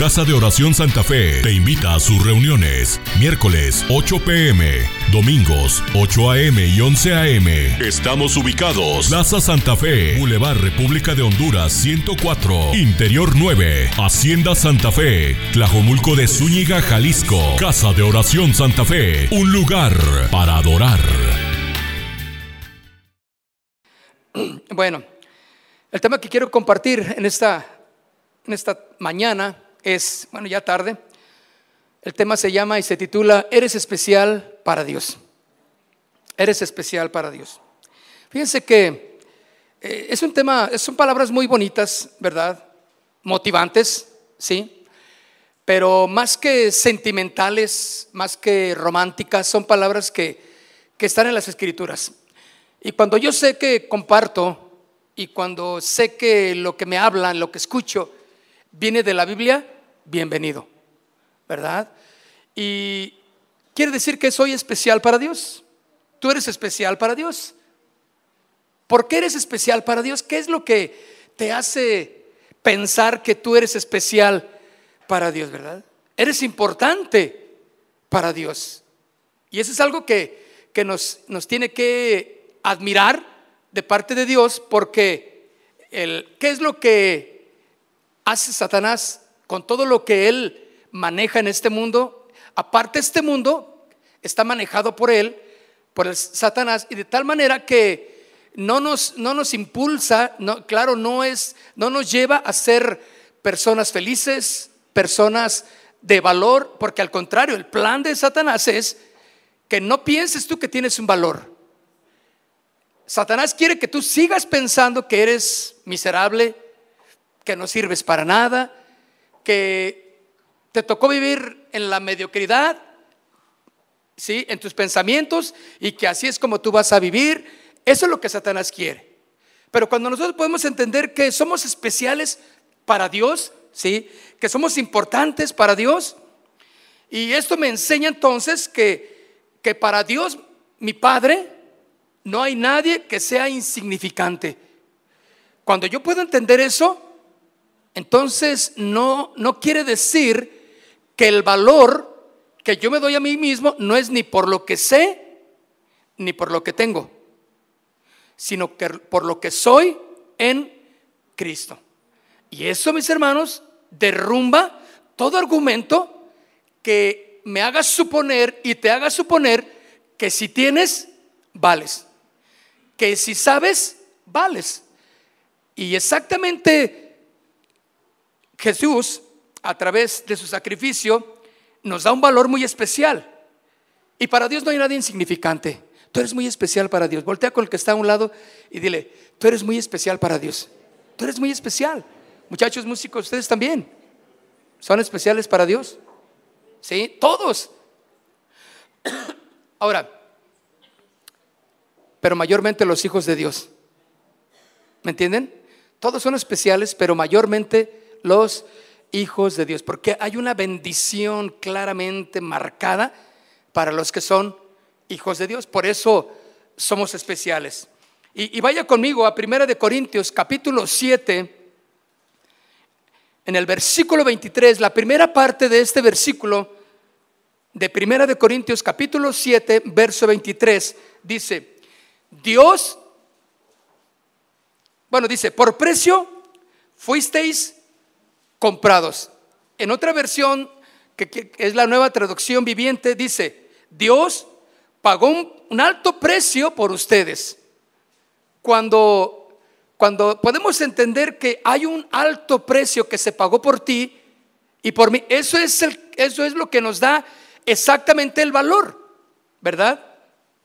Casa de Oración Santa Fe te invita a sus reuniones. Miércoles 8 pm, domingos 8 am y 11 am. Estamos ubicados. Plaza Santa Fe, Boulevard República de Honduras 104, Interior 9, Hacienda Santa Fe, Tlajomulco de Zúñiga, Jalisco. Casa de Oración Santa Fe, un lugar para adorar. Bueno, el tema que quiero compartir en esta, en esta mañana es, bueno, ya tarde, el tema se llama y se titula Eres especial para Dios. Eres especial para Dios. Fíjense que eh, es un tema, son palabras muy bonitas, ¿verdad? Motivantes, ¿sí? Pero más que sentimentales, más que románticas, son palabras que, que están en las escrituras. Y cuando yo sé que comparto y cuando sé que lo que me hablan, lo que escucho, viene de la Biblia, bienvenido, ¿verdad? Y quiere decir que soy especial para Dios. Tú eres especial para Dios. ¿Por qué eres especial para Dios? ¿Qué es lo que te hace pensar que tú eres especial para Dios, verdad? Eres importante para Dios. Y eso es algo que, que nos, nos tiene que admirar de parte de Dios porque el, ¿qué es lo que hace Satanás con todo lo que él maneja en este mundo? Aparte este mundo está manejado por él, por el Satanás y de tal manera que no nos, no nos impulsa, claro, no es, no nos lleva a ser personas felices, personas de valor, porque al contrario, el plan de Satanás es que no pienses tú que tienes un valor. Satanás quiere que tú sigas pensando que eres miserable, que no sirves para nada, que te tocó vivir en la mediocridad, ¿sí? En tus pensamientos y que así es como tú vas a vivir. Eso es lo que Satanás quiere. Pero cuando nosotros podemos entender que somos especiales para Dios, ¿sí? Que somos importantes para Dios. Y esto me enseña entonces que, que para Dios, mi Padre, no hay nadie que sea insignificante. Cuando yo puedo entender eso, entonces no, no quiere decir que el valor que yo me doy a mí mismo no es ni por lo que sé, ni por lo que tengo, sino que por lo que soy en Cristo. Y eso, mis hermanos, derrumba todo argumento que me haga suponer y te haga suponer que si tienes, vales que si sabes, vales. Y exactamente Jesús, a través de su sacrificio, nos da un valor muy especial. Y para Dios no hay nada insignificante. Tú eres muy especial para Dios. Voltea con el que está a un lado y dile, tú eres muy especial para Dios. Tú eres muy especial. Muchachos músicos, ustedes también. ¿Son especiales para Dios? Sí, todos. Ahora, pero mayormente los hijos de Dios. ¿Me entienden? Todos son especiales, pero mayormente los hijos de Dios, porque hay una bendición claramente marcada para los que son hijos de Dios. Por eso somos especiales. Y, vaya conmigo a Primera de Corintios capítulo 7, en el versículo 23, la primera parte de este versículo de Primera de Corintios capítulo 7, verso 23, dice, Dios, bueno, dice, por precio fuisteis comprados. En otra versión, que, es la nueva traducción viviente, dice, Dios pagó un, alto precio por ustedes. Cuando, cuando podemos entender que hay un alto precio que se pagó por ti y por mí, eso es, el, eso es lo que nos da exactamente el valor, ¿verdad?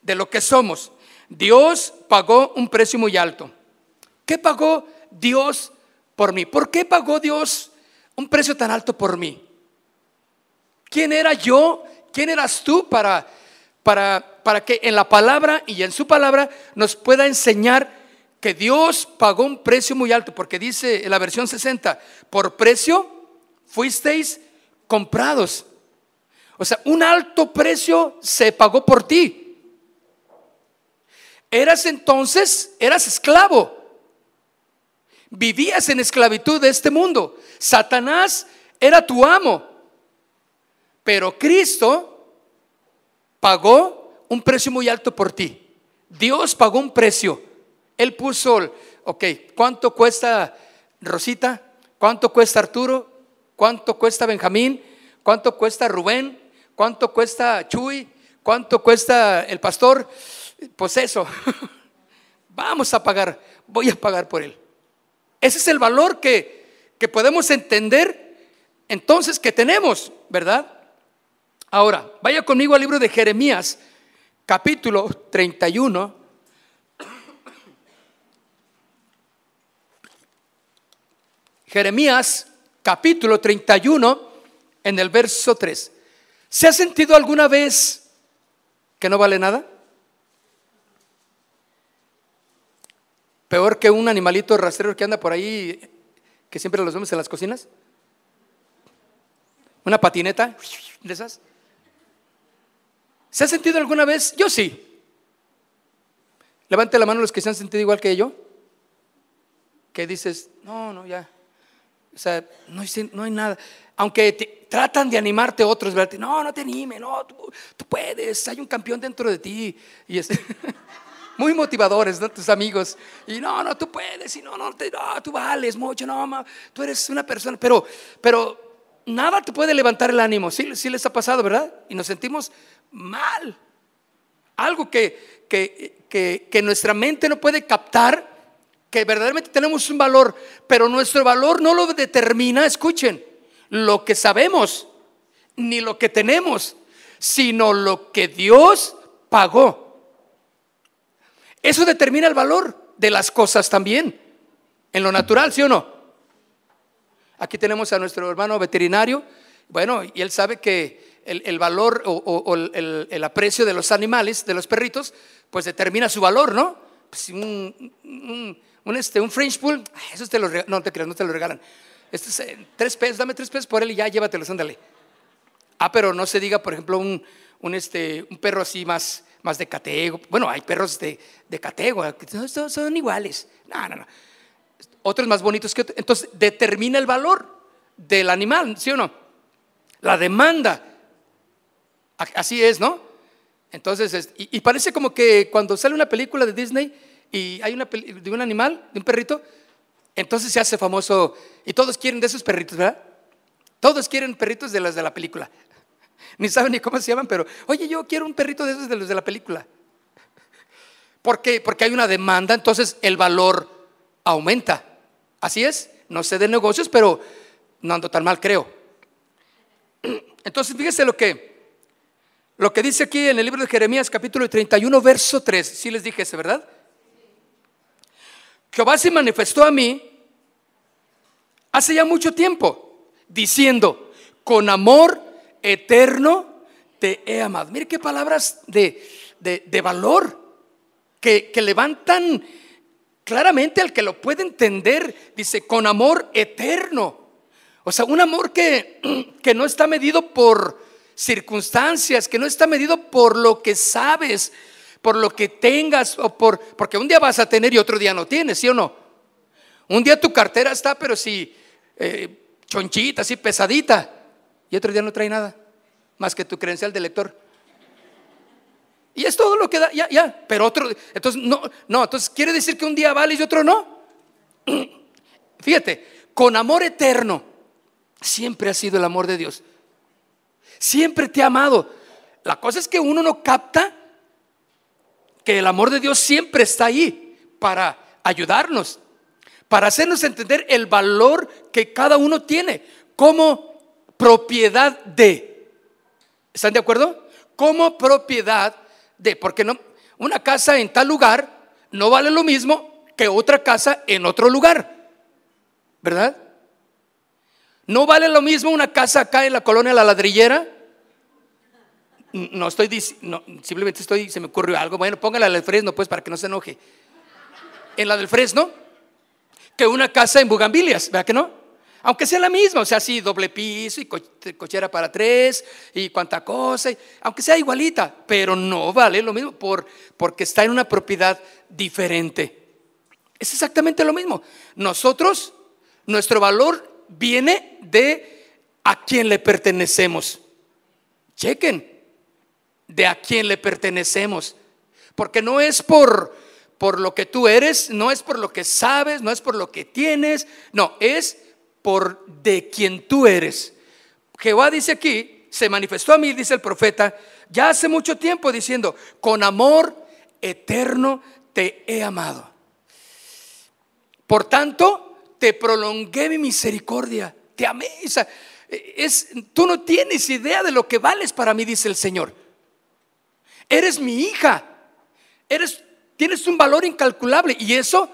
De lo que somos. Dios pagó un precio muy alto. ¿Qué pagó Dios por mí? ¿Por qué pagó Dios un precio tan alto por mí? ¿Quién era yo? ¿Quién eras tú para, para, para que en la palabra y en su palabra nos pueda enseñar que Dios pagó un precio muy alto? Porque dice en la versión 60, por precio fuisteis comprados. O sea, un alto precio se pagó por ti. Eras entonces, eras esclavo. Vivías en esclavitud de este mundo. Satanás era tu amo, pero Cristo pagó un precio muy alto por ti. Dios pagó un precio. Él puso, ok, ¿cuánto cuesta Rosita? ¿Cuánto cuesta Arturo? ¿Cuánto cuesta Benjamín? ¿Cuánto cuesta Rubén? ¿Cuánto cuesta Chuy? ¿Cuánto cuesta el pastor? Pues eso, vamos a pagar, voy a pagar por él. Ese es el valor que, que podemos entender entonces que tenemos, ¿verdad? Ahora, vaya conmigo al libro de Jeremías, capítulo 31. Jeremías, capítulo 31, en el verso 3. ¿Se ha sentido alguna vez que no vale nada? Peor que un animalito rastrero que anda por ahí, que siempre los vemos en las cocinas. Una patineta de esas. ¿Se ha sentido alguna vez? Yo sí. Levante la mano los que se han sentido igual que yo. Que dices, no, no, ya. O sea, no hay, nada. Aunque tratan de animarte otros, ¿verdad? No, no te anime, no, tú, puedes, hay un campeón dentro de ti. Y es muy motivadores, ¿no? Tus amigos. Y no, no, tú puedes, y no, no, tú vales mucho, no, tú eres una persona. Pero, pero nada te puede levantar el ánimo. Sí, sí les ha pasado, ¿verdad? Y nos sentimos mal. Algo que, que, que, nuestra mente no puede captar, que verdaderamente tenemos un valor, pero nuestro valor no lo determina, escuchen, lo que sabemos, ni lo que tenemos, sino lo que Dios pagó. Eso determina el valor de las cosas también, en lo natural, ¿sí o no? Aquí tenemos a nuestro hermano veterinario, bueno, y él sabe que el, valor o, el, aprecio de los animales, de los perritos, pues determina su valor, ¿no? Pues un, este, un French Pool, eso te lo no te creas, no te lo regalan. Este es eh, tres pesos, dame tres pesos por él y ya llévatelos, ándale. Ah, pero no se diga, por ejemplo, un, un, este, un perro así más, más de catego. Bueno, hay perros de, de catego, son, son iguales. No, no, no otros más bonitos que otros. Entonces, determina el valor del animal, ¿sí o no? La demanda. Así es, ¿no? Entonces, y, parece como que cuando sale una película de Disney y hay una de un animal, de un perrito, entonces se hace famoso y todos quieren de esos perritos, ¿verdad? Todos quieren perritos de los de la película. Ni saben ni cómo se llaman, pero, oye, yo quiero un perrito de esos de los de la película. ¿Por qué? Porque hay una demanda, entonces el valor aumenta. Así es, no sé de negocios, pero no ando tan mal, creo. Entonces, fíjese lo que, lo que dice aquí en el libro de Jeremías, capítulo 31, verso 3. Sí les dije ese, ¿verdad? Jehová se manifestó a mí hace ya mucho tiempo, diciendo, con amor eterno te he amado. Mire qué palabras de, de, valor que, que levantan claramente al que lo puede entender, dice, con amor eterno. O sea, un amor que, que no está medido por circunstancias, que no está medido por lo que sabes, por lo que tengas, o por, porque un día vas a tener y otro día no tienes, ¿sí o no? Un día tu cartera está, pero si eh, chonchita, así pesadita, y otro día no trae nada, más que tu credencial de lector. Y es todo lo que da, ya, ya. Pero otro, entonces no, no, entonces quiere decir que un día vale y otro no. Fíjate, con amor eterno, siempre ha sido el amor de Dios. Siempre te ha amado. La cosa es que uno no capta que el amor de Dios siempre está ahí para ayudarnos, para hacernos entender el valor que cada uno tiene como propiedad de. ¿Están de acuerdo? Como propiedad de, porque no, una casa en tal lugar no vale lo mismo que otra casa en otro lugar, ¿verdad? No vale lo mismo una casa acá en la colonia La Ladrillera. No estoy diciendo, simplemente estoy, se me ocurrió algo. Bueno, póngala la del Fresno, pues, para que no se enoje. En la del Fresno, que una casa en Bugambilias, ¿verdad que no? Aunque sea la misma, o sea, sí, doble piso y cochera para tres y cuánta cosa, aunque sea igualita, pero no vale lo mismo por, porque está en una propiedad diferente. Es exactamente lo mismo. Nosotros, nuestro valor viene de a quién le pertenecemos. Chequen, de a quién le pertenecemos. Porque no es por, por lo que tú eres, no es por lo que sabes, no es por lo que tienes, no, es por de quien tú eres. Jehová dice aquí, se manifestó a mí, dice el profeta, ya hace mucho tiempo diciendo, con amor eterno te he amado. Por tanto, te prolongué mi misericordia, te amé. es, tú no tienes idea de lo que vales para mí, dice el Señor. Eres mi hija, eres, tienes un valor incalculable y eso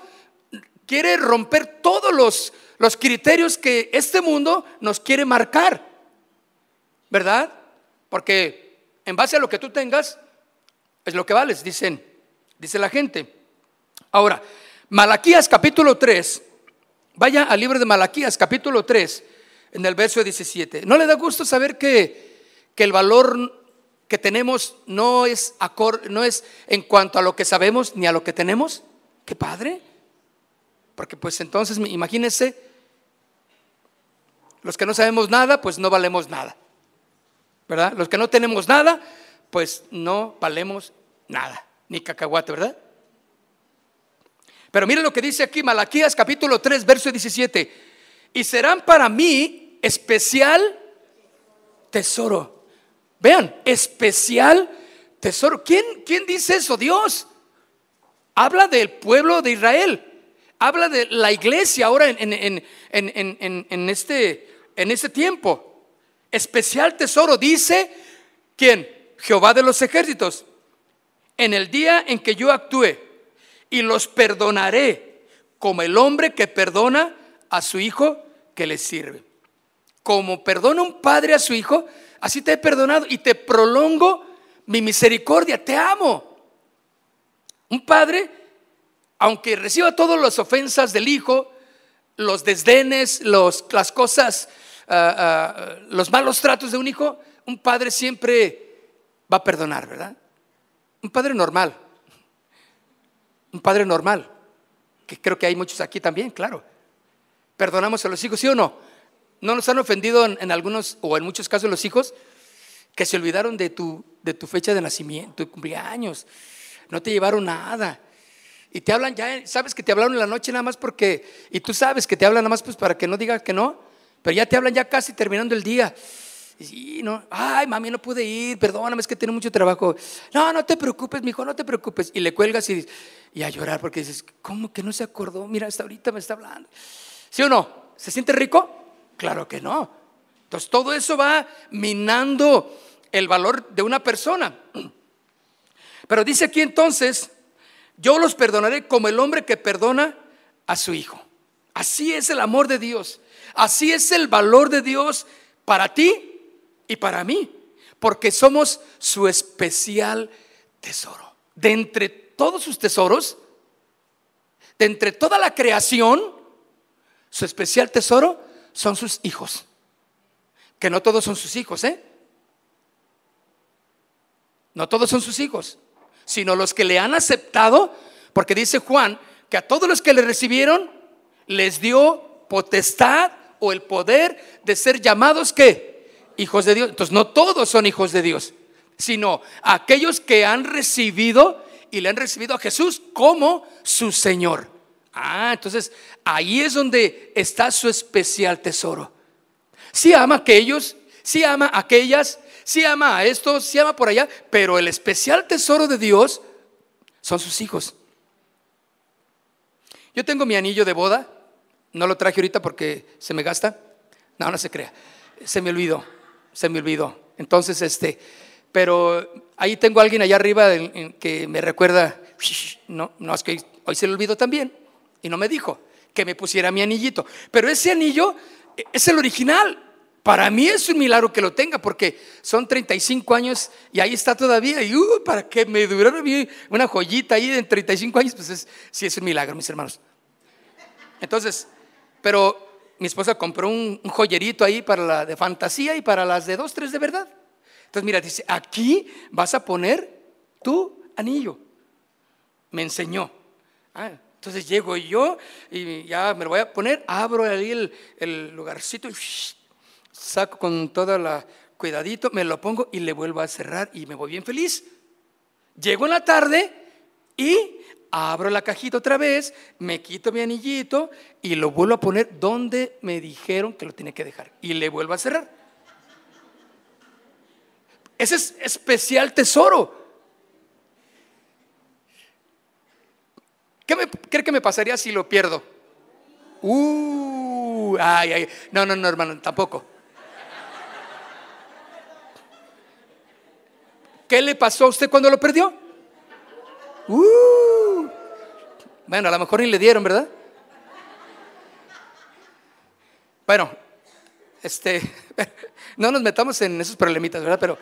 quiere romper todos los, los criterios que este mundo nos quiere marcar, ¿verdad? Porque en base a lo que tú tengas, es lo que vales, dicen, dice la gente. Ahora, Malaquías capítulo 3, vaya al libro de Malaquías capítulo 3, en el verso 17. ¿No le da gusto saber que, que el valor que tenemos no es, no es en cuanto a lo que sabemos ni a lo que tenemos? ¡Qué padre! Porque pues entonces imagínense, los que no sabemos nada, pues no valemos nada. ¿Verdad? Los que no tenemos nada, pues no valemos nada, ni cacahuate, ¿verdad? Pero mire lo que dice aquí Malaquías capítulo 3, verso 17. Y serán para mí especial tesoro. Vean, especial tesoro. ¿Quién, quién dice eso? Dios. Habla del pueblo de Israel. Habla de la iglesia ahora en, en, en, en este, este tiempo. Especial tesoro. Dice, ¿quién? Jehová de los ejércitos. En el día en que yo actúe y los perdonaré como el hombre que perdona a su hijo que le sirve. Como perdona un padre a su hijo, así te he perdonado y te prolongo mi misericordia, te amo. Un padre, aunque reciba todas las ofensas del hijo, los desdenes, los, las cosas, ah, ah, los malos tratos de un hijo, un padre siempre va a perdonar, ¿verdad? Un padre normal un padre normal, que creo que hay muchos aquí también, claro. Perdonamos a los hijos, ¿sí o no? ¿No nos han ofendido en, algunos o en muchos casos los hijos que se olvidaron de tu, de tu fecha de nacimiento, de cumpleaños? No te llevaron nada. Y te hablan ya, sabes que te hablaron en la noche nada más porque, y tú sabes que te hablan nada más pues para que no digas que no, pero ya te hablan ya casi terminando el día. Y no, ay, mami, no pude ir, perdóname, es que tengo mucho trabajo. No, no te preocupes, mijo, no te preocupes. Y le cuelgas y, y a llorar porque dices, ¿cómo que no se acordó? Mira, hasta ahorita me está hablando. ¿Sí o no? ¿Se siente rico? Claro que no. Entonces todo eso va minando el valor de una persona. Pero dice aquí entonces, yo los perdonaré como el hombre que perdona a su hijo. Así es el amor de Dios. Así es el valor de Dios para ti y para mí, porque somos su especial tesoro. De entre todos sus tesoros, de entre toda la creación, su especial tesoro son sus hijos. Que no todos son sus hijos, ¿eh? No todos son sus hijos, sino los que le han aceptado, porque dice Juan que a todos los que le recibieron les dio potestad o el poder de ser llamados que hijos de Dios. Entonces no todos son hijos de Dios, sino aquellos que han recibido y le han recibido a Jesús como su Señor. Ah, entonces ahí es donde está su especial tesoro. Si ama a aquellos, si ama a aquellas, si ama a estos, si ama por allá, pero el especial tesoro de Dios son sus hijos. Yo tengo mi anillo de boda, no lo traje ahorita porque se me gasta. No, no se crea, se me olvidó se me olvidó. Entonces, este, pero ahí tengo a alguien allá arriba que me recuerda, no, no, es que hoy se le olvidó también y no me dijo que me pusiera mi anillito. Pero ese anillo es el original. Para mí es un milagro que lo tenga porque son 35 años y ahí está todavía. Y uh, para que me durara una joyita ahí de 35 años, pues es, sí es un milagro, mis hermanos. Entonces, pero mi esposa compró un, joyerito ahí para la de fantasía y para las de dos, tres de verdad. Entonces, mira, dice, aquí vas a poner tu anillo. Me enseñó. Ah, entonces llego yo y ya me lo voy a poner, abro ahí el, lugarcito y saco con toda la cuidadito, me lo pongo y le vuelvo a cerrar y me voy bien feliz. Llego en la tarde y abro la cajita otra vez, me quito mi anillito y lo vuelvo a poner donde me dijeron que lo tiene que dejar y le vuelvo a cerrar. Ese es especial tesoro. ¿Qué me, cree que me pasaría si lo pierdo? Uh, ay, ay. No, no, no, hermano, tampoco. ¿Qué le pasó a usted cuando lo perdió? Uh, bueno, a lo mejor ni le dieron, ¿verdad? Bueno, este, no nos metamos en esos problemitas, ¿verdad? Pero,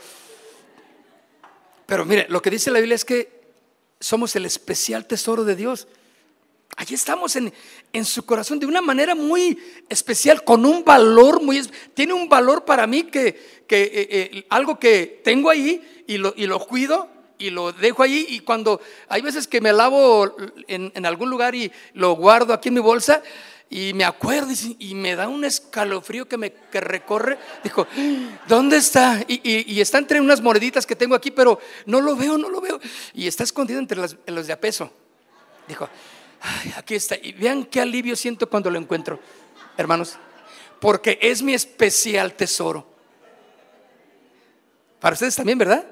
pero mire, lo que dice la Biblia es que somos el especial tesoro de Dios. Allí estamos en, su corazón de una manera muy especial, con un valor muy... Tiene un valor para mí que, que eh, eh, algo que tengo ahí y lo, y lo cuido y lo dejo ahí y cuando hay veces que me lavo en, algún lugar y lo guardo aquí en mi bolsa y me acuerdo y, me da un escalofrío que me que recorre. Dijo, ¿dónde está? Y, está entre unas moneditas que tengo aquí, pero no lo veo, no lo veo. Y está escondido entre los de a peso. Dijo, aquí está. Y vean qué alivio siento cuando lo encuentro, hermanos. Porque es mi especial tesoro. Para ustedes también, ¿verdad?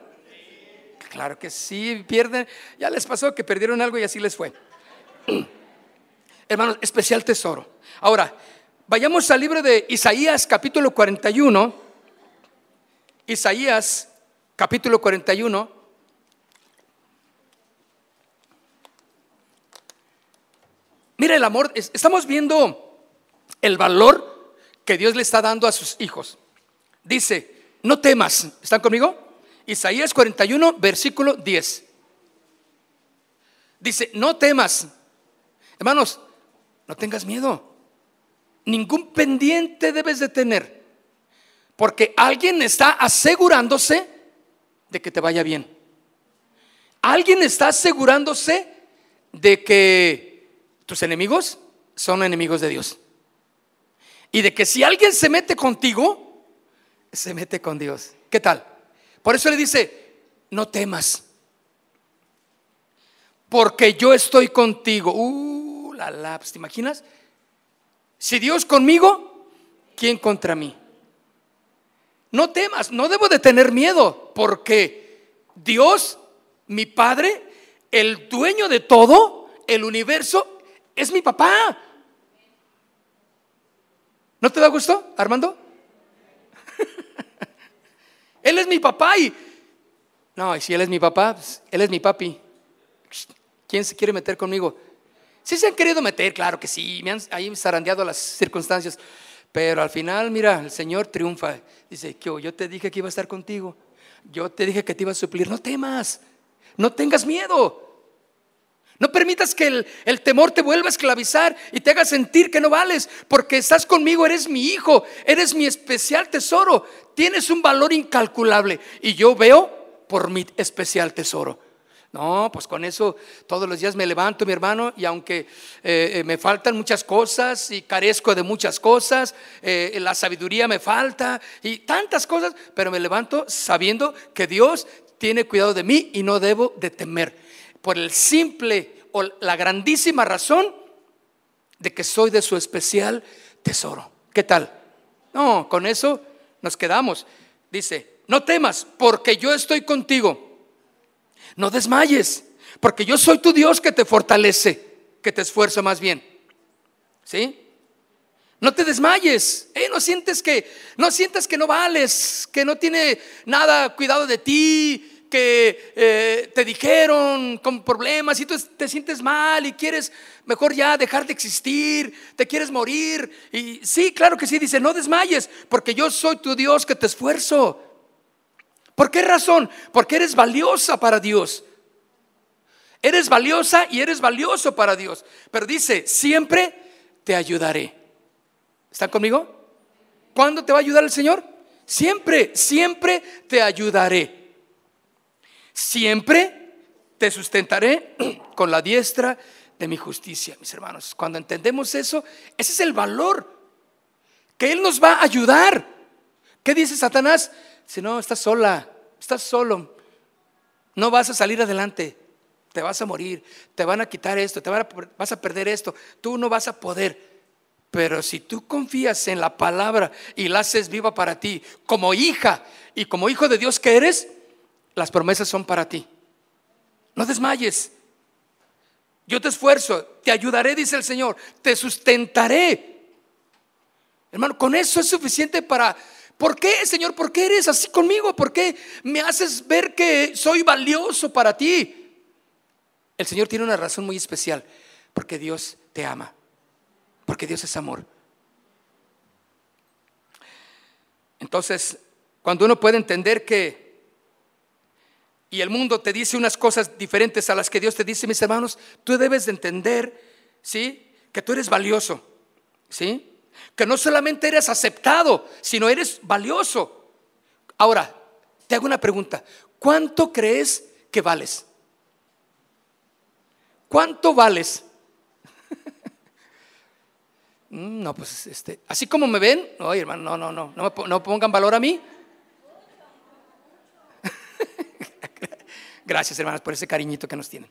Claro que sí, pierden. Ya les pasó que perdieron algo y así les fue. Hermanos, especial tesoro. Ahora, vayamos al libro de Isaías capítulo 41. Isaías capítulo 41. Mira el amor, estamos viendo el valor que Dios le está dando a sus hijos. Dice, no temas, ¿están conmigo? Isaías 41, versículo 10. Dice, no temas. Hermanos, no tengas miedo. Ningún pendiente debes de tener. Porque alguien está asegurándose de que te vaya bien. Alguien está asegurándose de que tus enemigos son enemigos de Dios. Y de que si alguien se mete contigo, se mete con Dios. ¿Qué tal? Por eso le dice, no temas. Porque yo estoy contigo. Uh, la pues, ¿te imaginas? Si Dios conmigo, ¿quién contra mí? No temas, no debo de tener miedo, porque Dios, mi Padre, el dueño de todo, el universo, es mi papá. ¿No te da gusto, Armando? Él es mi papá y... No, y si él es mi papá, pues, él es mi papi. ¿Quién se quiere meter conmigo? Sí se han querido meter, claro que sí, me han ahí zarandeado las circunstancias, pero al final, mira, el Señor triunfa. Dice, que yo te dije que iba a estar contigo, yo te dije que te iba a suplir, no temas, no tengas miedo. No permitas que el, temor te vuelva a esclavizar y te haga sentir que no vales, porque estás conmigo, eres mi hijo, eres mi especial tesoro, tienes un valor incalculable y yo veo por mi especial tesoro. No, pues con eso todos los días me levanto, mi hermano, y aunque eh, eh, me faltan muchas cosas y carezco de muchas cosas, eh, la sabiduría me falta y tantas cosas, pero me levanto sabiendo que Dios tiene cuidado de mí y no debo de temer por el simple o la grandísima razón de que soy de su especial tesoro. ¿Qué tal? No, con eso nos quedamos. Dice, no temas, porque yo estoy contigo. No desmayes, porque yo soy tu Dios que te fortalece, que te esfuerza más bien. ¿Sí? No te desmayes, ¿eh? no sientes que no sientes que no vales, que no tiene nada cuidado de ti, que eh, te dijeron con problemas y tú te sientes mal y quieres mejor ya dejar de existir, te quieres morir. Y sí, claro que sí, dice, no desmayes, porque yo soy tu Dios que te esfuerzo. ¿Por qué razón? Porque eres valiosa para Dios. Eres valiosa y eres valioso para Dios. Pero dice, siempre te ayudaré. ¿Están conmigo? ¿Cuándo te va a ayudar el Señor? Siempre, siempre te ayudaré. Siempre te sustentaré con la diestra de mi justicia, mis hermanos. Cuando entendemos eso, ese es el valor que Él nos va a ayudar. ¿Qué dice Satanás? Si no, estás sola, estás solo, no vas a salir adelante, te vas a morir, te van a quitar esto, te vas a perder esto, tú no vas a poder. Pero si tú confías en la palabra y la haces viva para ti, como hija y como hijo de Dios que eres, las promesas son para ti. No desmayes. Yo te esfuerzo, te ayudaré, dice el Señor, te sustentaré. Hermano, con eso es suficiente para... ¿Por qué, Señor? ¿Por qué eres así conmigo? ¿Por qué me haces ver que soy valioso para ti? El Señor tiene una razón muy especial, porque Dios te ama, porque Dios es amor. Entonces, cuando uno puede entender que y el mundo te dice unas cosas diferentes a las que Dios te dice, mis hermanos, tú debes de entender, ¿sí? Que tú eres valioso, ¿sí? Que no solamente eres aceptado, sino eres valioso. Ahora, te hago una pregunta. ¿Cuánto crees que vales? ¿Cuánto vales? Mm, no, pues este, así como me ven, no, hermano, no, no, no, no, me, pongan valor a mí. Gracias, hermanas, por ese cariñito que nos tienen.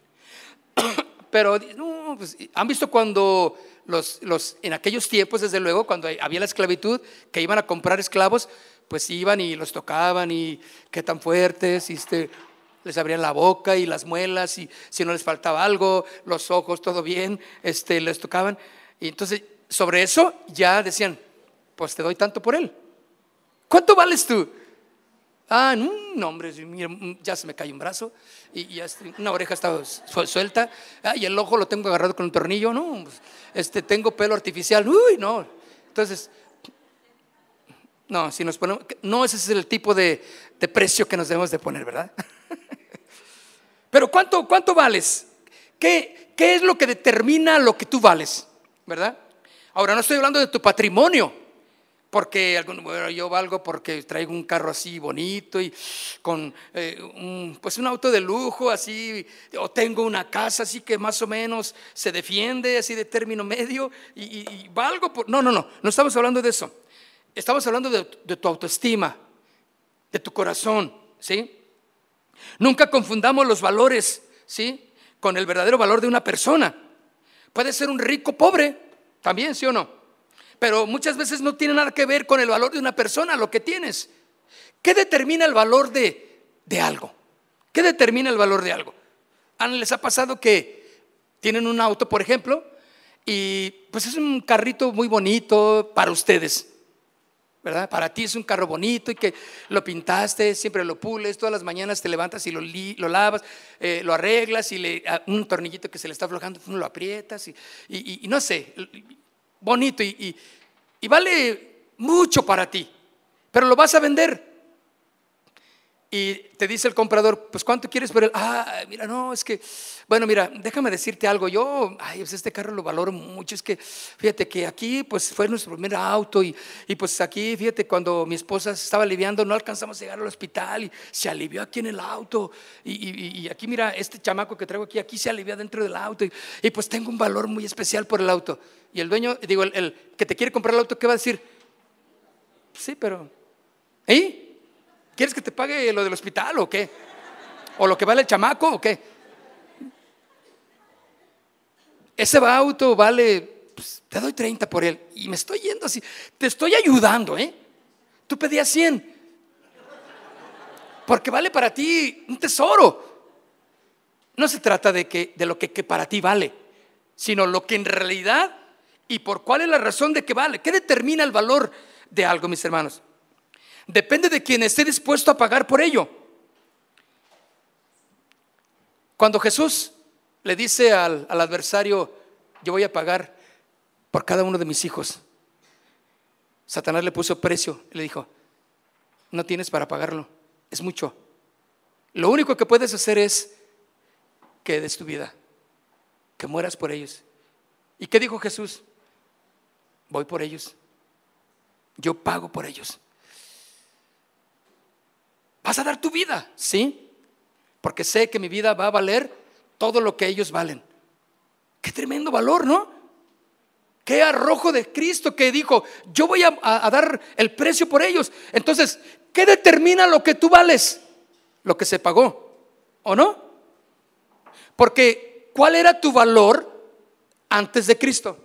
Pero, no, pues, ¿han visto cuando los, los, en aquellos tiempos, desde luego, cuando había la esclavitud, que iban a comprar esclavos, pues iban y los tocaban y qué tan fuertes, este, les abrían la boca y las muelas, y si no les faltaba algo, los ojos, todo bien, este, les tocaban. Y entonces, sobre eso ya decían, pues te doy tanto por él. ¿Cuánto vales tú? Ah, no, hombre, ya se me cae un brazo y, una oreja está suelta. Ah, y el ojo lo tengo agarrado con un tornillo. No, pues, este, tengo pelo artificial. Uy, no. Entonces, no, si nos ponemos, no, ese es el tipo de, precio que nos debemos de poner, ¿verdad? Pero ¿cuánto, cuánto vales? ¿Qué, ¿Qué es lo que determina lo que tú vales? ¿Verdad? Ahora no estoy hablando de tu patrimonio porque bueno, yo valgo porque traigo un carro así bonito y con eh, un, pues un auto de lujo así, o tengo una casa así que más o menos se defiende, así de término medio, y, valgo por... No, no, no, no estamos hablando de eso. Estamos hablando de, de tu autoestima, de tu corazón, ¿sí? Nunca confundamos los valores, ¿sí? Con el verdadero valor de una persona. Puede ser un rico pobre, también, ¿sí o no? Pero muchas veces no tiene nada que ver con el valor de una persona, lo que tienes. ¿Qué determina el valor de, de algo? ¿Qué determina el valor de algo? ¿Les ha pasado que tienen un auto, por ejemplo, y pues es un carrito muy bonito para ustedes? ¿verdad? Para ti es un carro bonito y que lo pintaste, siempre lo pules, todas las mañanas te levantas y lo, lo lavas, eh, lo arreglas y le, un tornillito que se le está aflojando, lo aprietas y, y no sé, bonito y, vale mucho para ti, pero lo vas a vender. Y te dice el comprador, pues ¿cuánto quieres por él? Ah, mira, no, es que, bueno, mira, déjame decirte algo. Yo, ay, pues este carro lo valoro mucho. Es que, fíjate que aquí, pues fue nuestro primer auto y, y pues aquí, fíjate, cuando mi esposa estaba aliviando, no alcanzamos a llegar al hospital y se alivió aquí en el auto. Y, y, aquí, mira, este chamaco que traigo aquí, aquí se alivió dentro del auto. Y, pues tengo un valor muy especial por el auto. Y el dueño, digo, el, el que te quiere comprar el auto, ¿qué va a decir? Sí, pero, ¿y? ¿Quieres que te pague lo del hospital o qué? ¿O lo que vale el chamaco o qué? Ese auto vale, pues, te doy 30 por él. Y me estoy yendo así. Te estoy ayudando, ¿eh? Tú pedías 100. Porque vale para ti un tesoro. No se trata de, que, de lo que, que para ti vale, sino lo que en realidad y por cuál es la razón de que vale. ¿Qué determina el valor de algo, mis hermanos? Depende de quien esté dispuesto a pagar por ello. Cuando Jesús le dice al, adversario, yo voy a pagar por cada uno de mis hijos, Satanás le puso precio y le dijo, no tienes para pagarlo, es mucho. Lo único que puedes hacer es que des tu vida, que mueras por ellos. ¿Y qué dijo Jesús? Voy por ellos, yo pago por ellos. Vas a dar tu vida, ¿sí? Porque sé que mi vida va a valer todo lo que ellos valen. Qué tremendo valor, ¿no? qué arrojo de Cristo que dijo, yo voy a, a dar el precio por ellos. Entonces, ¿qué determina lo que tú vales? Lo que se pagó, ¿o no? Porque, ¿cuál era tu valor antes de Cristo?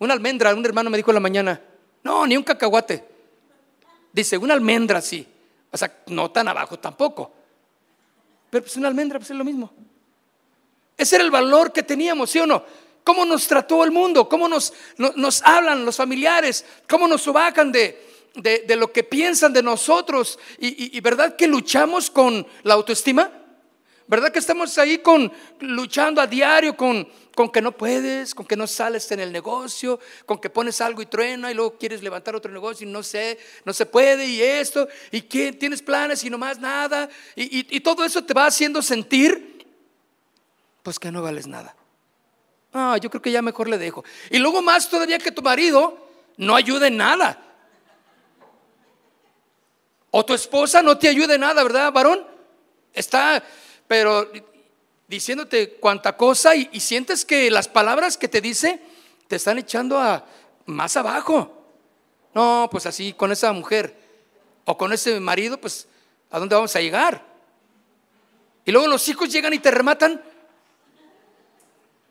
Una almendra, un hermano me dijo en la mañana, no, ni un cacahuate. Dice, una almendra sí. O sea, no tan abajo tampoco. Pero pues una almendra pues es lo mismo. Ese era el valor que teníamos, ¿sí o no? ¿Cómo nos trató el mundo? ¿Cómo nos, nos hablan los familiares? ¿Cómo nos subacan de, de, lo que piensan de nosotros? Y, y, verdad que luchamos con la autoestima? ¿Verdad que estamos ahí con luchando a diario con, con que no puedes, con que no sales en el negocio, con que pones algo y truena y luego quieres levantar otro negocio y no sé, no se puede y esto, y que tienes planes y no más nada, y, y, todo eso te va haciendo sentir, pues que no vales nada. Ah, yo creo que ya mejor le dejo. Y luego más todavía que tu marido no ayude en nada. O tu esposa no te ayude en nada, ¿verdad, varón? Está pero diciéndote cuánta cosa y, sientes que las palabras que te dice te están echando a más abajo. No, pues así con esa mujer o con ese marido, pues ¿a dónde vamos a llegar? Y luego los hijos llegan y te rematan.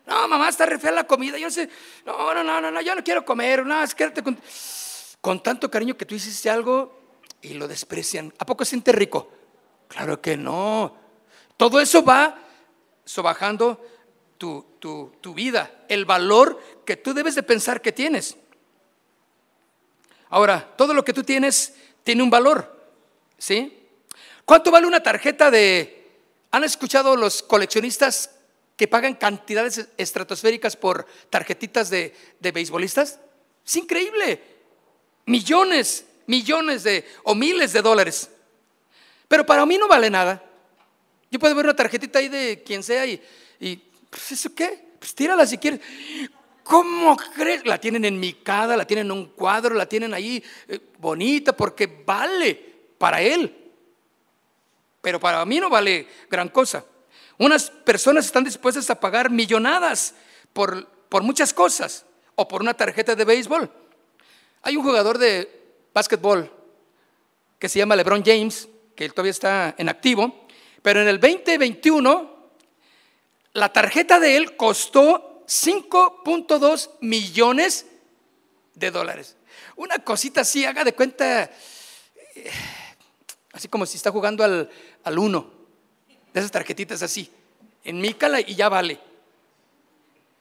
No, mamá, está re fea la comida. Yo sé, no, no, no, no, yo no quiero comer. No, quédate con, con tanto cariño que tú hiciste algo y lo desprecian. ¿A poco siente rico? Claro que no. Todo eso va sobajando tu, tu, vida, el valor que tú debes de pensar que tienes. Ahora, todo lo que tú tienes tiene un valor, ¿sí? ¿Cuánto vale una tarjeta de... ¿Han escuchado los coleccionistas que pagan cantidades estratosféricas por tarjetitas de, de beisbolistas? Es increíble. Millones, millones de o miles de dólares. Pero para mí no vale nada. Yo puedo ver una tarjetita ahí de quien sea y, y pues ¿eso qué? Pues tírala si quieres. ¿Cómo crees? La tienen en micada, la tienen en un cuadro, la tienen ahí eh, bonita porque vale para él. Pero para mí no vale gran cosa. Unas personas están dispuestas a pagar millonadas por, por muchas cosas o por una tarjeta de béisbol. Hay un jugador de básquetbol que se llama LeBron James, que todavía está en activo, pero en el 2021, la tarjeta de él costó 5.2 millones de dólares. Una cosita así, haga de cuenta, eh, así como si está jugando al, al uno, de esas tarjetitas así, en Mícala y ya vale.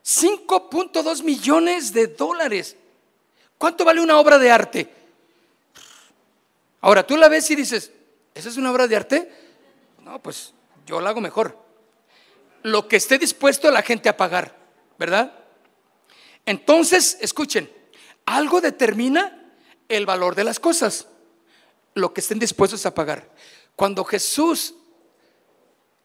5.2 millones de dólares. ¿Cuánto vale una obra de arte? Ahora tú la ves y dices, ¿esa es una obra de arte? No, pues yo lo hago mejor. Lo que esté dispuesto la gente a pagar, ¿verdad? Entonces, escuchen, algo determina el valor de las cosas, lo que estén dispuestos a pagar. Cuando Jesús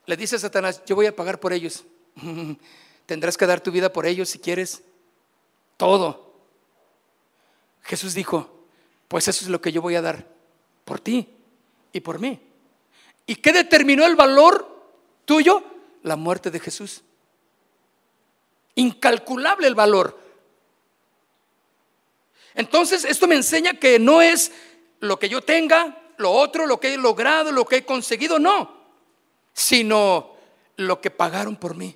le dice a Satanás, yo voy a pagar por ellos, tendrás que dar tu vida por ellos si quieres, todo. Jesús dijo, pues eso es lo que yo voy a dar por ti y por mí. ¿Y qué determinó el valor tuyo? La muerte de Jesús. Incalculable el valor. Entonces, esto me enseña que no es lo que yo tenga, lo otro, lo que he logrado, lo que he conseguido, no, sino lo que pagaron por mí.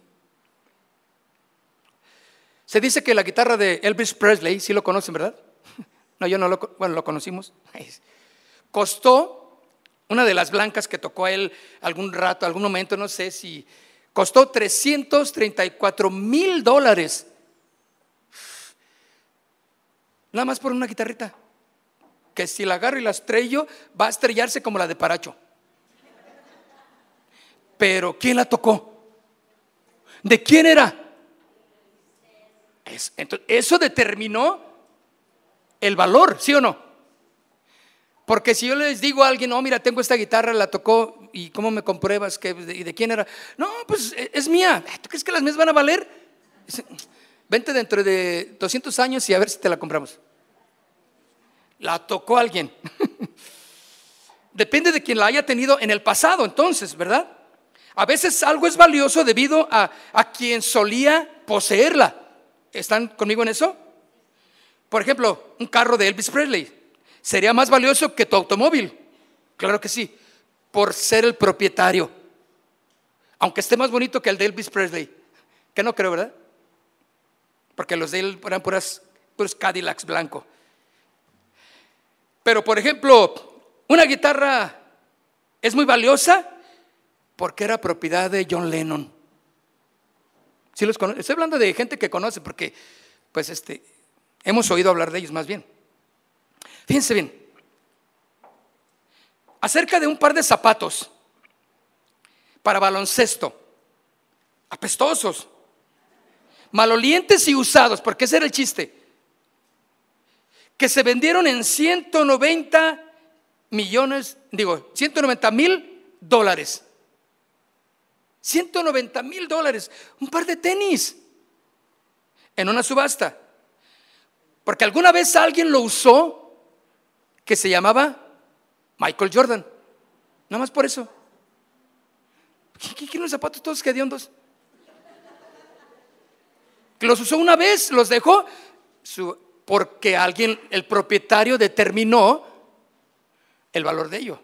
Se dice que la guitarra de Elvis Presley, si ¿sí lo conocen, ¿verdad? No, yo no lo, bueno, lo conocimos. Costó una de las blancas que tocó a él algún rato, algún momento, no sé si costó 334 mil dólares. Nada más por una guitarrita. Que si la agarro y la estrello, va a estrellarse como la de Paracho. Pero ¿quién la tocó? ¿De quién era? entonces, eso determinó el valor, ¿sí o no? Porque si yo les digo a alguien, no, mira, tengo esta guitarra, la tocó, ¿y cómo me compruebas? Que, ¿Y de quién era? No, pues e, es mía. ¿Tú crees que las mías van a valer? Vente dentro de 200 años y a ver si te la compramos. La tocó alguien. Depende de quien la haya tenido en el pasado, entonces, ¿verdad? A veces algo es valioso debido a, a quien solía poseerla. ¿Están conmigo en eso? Por ejemplo, un carro de Elvis Presley sería más valioso que tu automóvil. Claro que sí, por ser el propietario. Aunque esté más bonito que el de Elvis Presley. Que no creo, ¿verdad? Porque los de él eran puras, puros Cadillacs blanco. Pero, por ejemplo, una guitarra es muy valiosa porque era propiedad de John Lennon. ¿Sí los Estoy hablando de gente que conoce porque, pues, este, hemos oído hablar de ellos más bien. Fíjense bien, acerca de un par de zapatos para baloncesto, apestosos, malolientes y usados, porque ese era el chiste, que se vendieron en 190 millones, digo, 190 mil dólares. 190 mil dólares, un par de tenis. En una subasta. Porque alguna vez alguien lo usó que se llamaba Michael Jordan. Nada más por eso. ¿Qué quieren los zapatos todos hediondos? Que los usó una vez, los dejó, porque alguien, el propietario, determinó el valor de ello.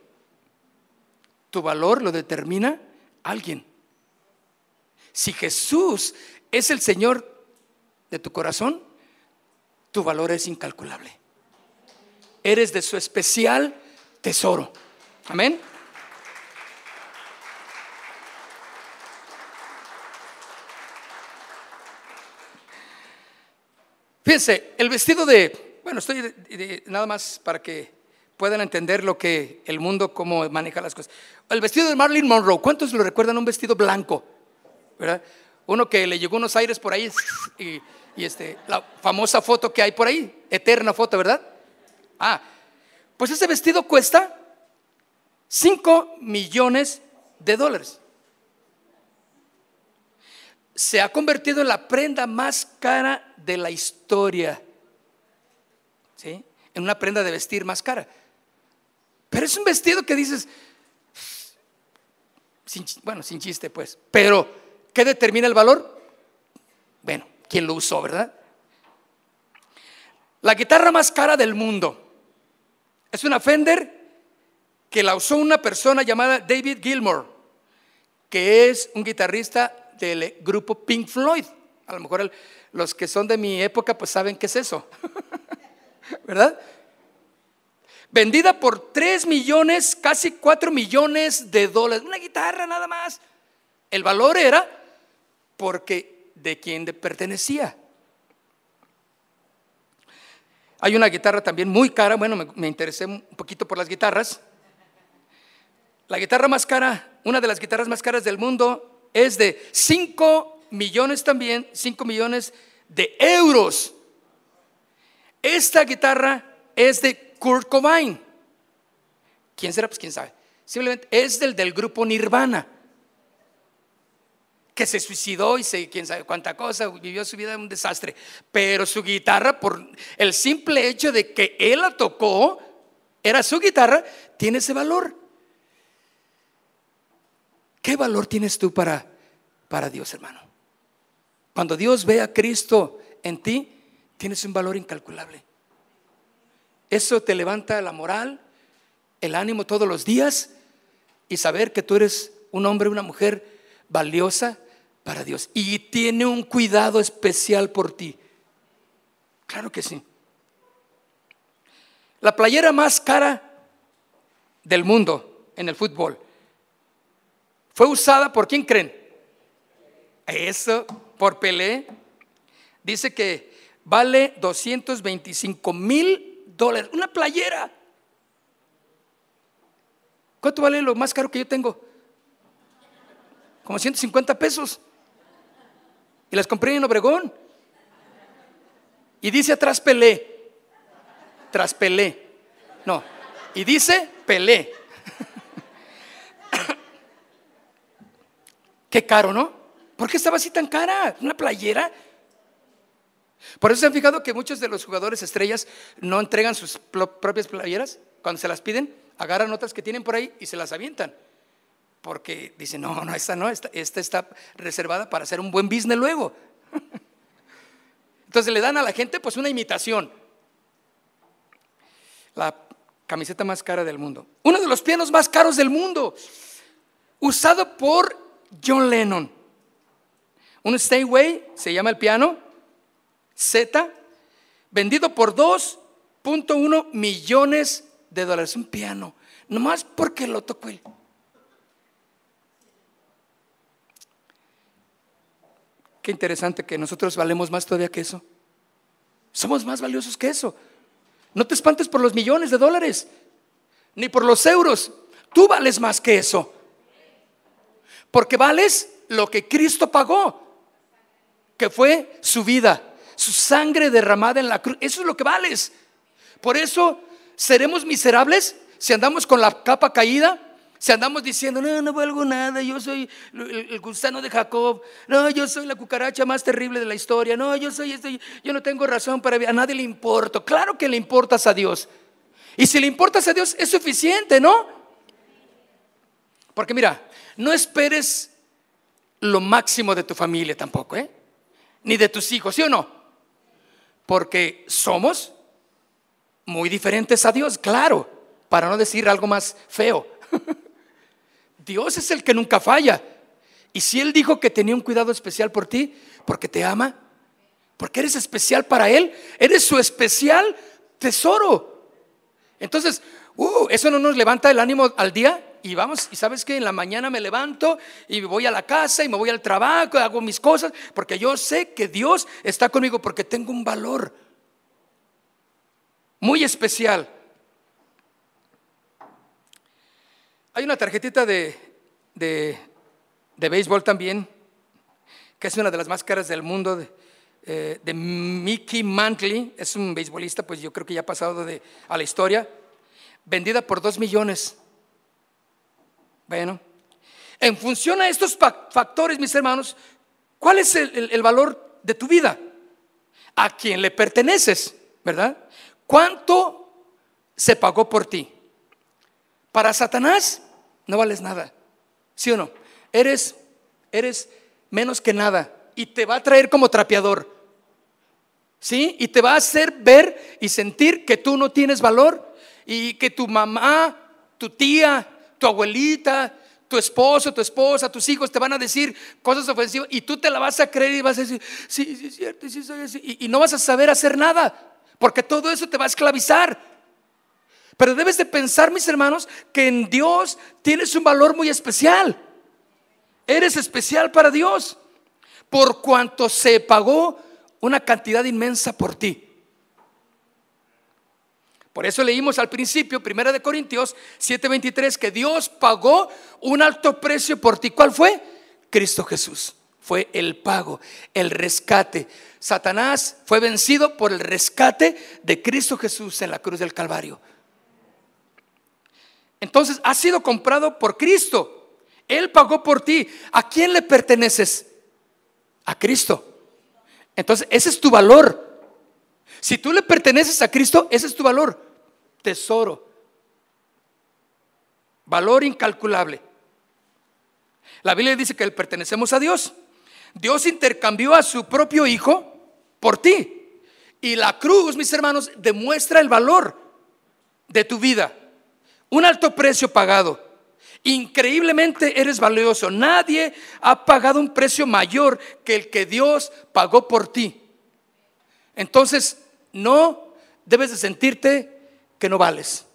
Tu valor lo determina alguien. Si Jesús es el Señor de tu corazón, tu valor es incalculable. Eres de su especial tesoro. Amén. Fíjense, el vestido de, bueno, estoy nada más para que puedan entender lo que el mundo, cómo maneja las cosas. El vestido de Marilyn Monroe, ¿cuántos lo recuerdan un vestido blanco? ¿verdad? Uno que le llegó unos aires por ahí y, este, la famosa foto que hay por ahí, eterna foto, ¿verdad? Ah, pues ese vestido cuesta 5 millones de dólares. Se ha convertido en la prenda más cara de la historia. ¿Sí? En una prenda de vestir más cara. Pero es un vestido que dices, bueno, sin chiste pues, pero ¿Qué determina el valor? Bueno, ¿quién lo usó, verdad? La guitarra más cara del mundo es una Fender que la usó una persona llamada David Gilmour, que es un guitarrista del grupo Pink Floyd. A lo mejor los que son de mi época pues saben qué es eso, ¿verdad? Vendida por 3 millones, casi 4 millones de dólares. Una guitarra nada más. El valor era porque de quién le pertenecía. Hay una guitarra también muy cara, bueno, me, interesé un poquito por las guitarras. La guitarra más cara, una de las guitarras más caras del mundo, es de 5 millones también, 5 millones de euros. Esta guitarra es de Kurt Cobain. ¿Quién será? Pues quién sabe. Simplemente es del, del grupo Nirvana que se suicidó y se, quién sabe cuánta cosa, vivió su vida en un desastre. Pero su guitarra, por el simple hecho de que él la tocó, era su guitarra, tiene ese valor. ¿Qué valor tienes tú para, para Dios, hermano? Cuando Dios ve a Cristo en ti, tienes un valor incalculable. Eso te levanta la moral, el ánimo todos los días y saber que tú eres un hombre, una mujer valiosa para Dios y tiene un cuidado especial por ti. Claro que sí. La playera más cara del mundo en el fútbol fue usada por quién creen? Eso, por Pelé. Dice que vale 225 mil dólares. Una playera. ¿Cuánto vale lo más caro que yo tengo? Como 150 pesos. Y las compré en Obregón. Y dice atrás Pelé. Tras Pelé. No. Y dice Pelé. Qué caro, ¿no? ¿Por qué estaba así tan cara? ¿Una playera? Por eso se han fijado que muchos de los jugadores estrellas no entregan sus propias playeras cuando se las piden, agarran otras que tienen por ahí y se las avientan porque dice, no, no, esta no, esta, esta está reservada para hacer un buen business luego. Entonces le dan a la gente pues una imitación. La camiseta más cara del mundo. Uno de los pianos más caros del mundo. Usado por John Lennon. Un Steinway, se llama el piano, Z, vendido por 2.1 millones de dólares. Un piano, nomás porque lo tocó él. Qué interesante que nosotros valemos más todavía que eso. Somos más valiosos que eso. No te espantes por los millones de dólares, ni por los euros. Tú vales más que eso. Porque vales lo que Cristo pagó, que fue su vida, su sangre derramada en la cruz. Eso es lo que vales. Por eso seremos miserables si andamos con la capa caída, si andamos diciendo, no, no valgo nada, yo soy el, gusano de Jacob, no, yo soy la cucaracha más terrible de la historia, no, yo soy este, yo no tengo razón para a nadie le importo. Claro que le importas a Dios. Y si le importas a Dios es suficiente, ¿no? Porque mira, no esperes lo máximo de tu familia tampoco, ¿eh? Ni de tus hijos, ¿sí o no? Porque somos muy diferentes a Dios, claro, para no decir algo más feo. Dios es el que nunca falla. Y si Él dijo que tenía un cuidado especial por ti, porque te ama, porque eres especial para Él, eres su especial tesoro. Entonces, uh, eso no nos levanta el ánimo al día y vamos, y sabes que en la mañana me levanto y voy a la casa y me voy al trabajo, hago mis cosas, porque yo sé que Dios está conmigo, porque tengo un valor muy especial. Hay una tarjetita de, de, béisbol también, que es una de las más caras del mundo, de, eh, Mickey Mantley, es un beisbolista, pues yo creo que ya ha pasado de, a la historia, vendida por dos millones. Bueno, en función a estos factores, mis hermanos, ¿cuál es el valor de tu vida? ¿A quién le perteneces? ¿Verdad? ¿Cuánto se pagó por ti? Para Satanás no vales nada. ¿Sí o no? Eres, eres menos que nada y te va a traer como trapeador. ¿Sí? Y te va a hacer ver y sentir que tú no tienes valor y que tu mamá, tu tía, tu abuelita, tu esposo, tu esposa, tus hijos te van a decir cosas ofensivas y tú te la vas a creer y vas a decir, sí, sí, es cierto, sí soy así. Y, y no vas a saber hacer nada, porque todo eso te va a esclavizar. Pero debes de pensar, mis hermanos, que en Dios tienes un valor muy especial. Eres especial para Dios por cuanto se pagó una cantidad inmensa por ti. Por eso leímos al principio, 1 de Corintios 7:23, que Dios pagó un alto precio por ti. ¿Cuál fue? Cristo Jesús. Fue el pago, el rescate. Satanás fue vencido por el rescate de Cristo Jesús en la cruz del Calvario. Entonces, has sido comprado por Cristo. Él pagó por ti. ¿A quién le perteneces? A Cristo. Entonces, ese es tu valor. Si tú le perteneces a Cristo, ese es tu valor. Tesoro. Valor incalculable. La Biblia dice que le pertenecemos a Dios. Dios intercambió a su propio Hijo por ti. Y la cruz, mis hermanos, demuestra el valor de tu vida. Un alto precio pagado. Increíblemente eres valioso. Nadie ha pagado un precio mayor que el que Dios pagó por ti. Entonces, no debes de sentirte que no vales,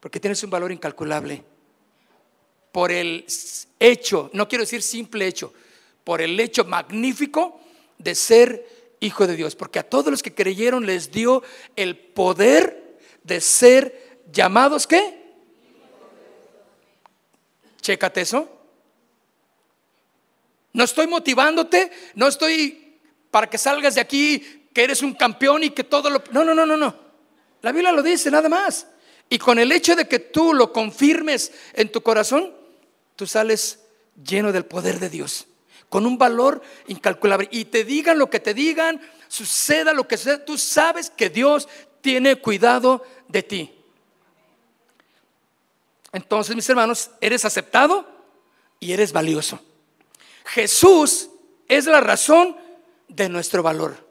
porque tienes un valor incalculable. Por el hecho, no quiero decir simple hecho, por el hecho magnífico de ser hijo de Dios, porque a todos los que creyeron les dio el poder de ser llamados qué? Chécate eso. No estoy motivándote, no estoy para que salgas de aquí, que eres un campeón y que todo lo... No, no, no, no, no. La Biblia lo dice nada más. Y con el hecho de que tú lo confirmes en tu corazón, tú sales lleno del poder de Dios, con un valor incalculable. Y te digan lo que te digan, suceda lo que sea, tú sabes que Dios tiene cuidado de ti. Entonces, mis hermanos, eres aceptado y eres valioso. Jesús es la razón de nuestro valor.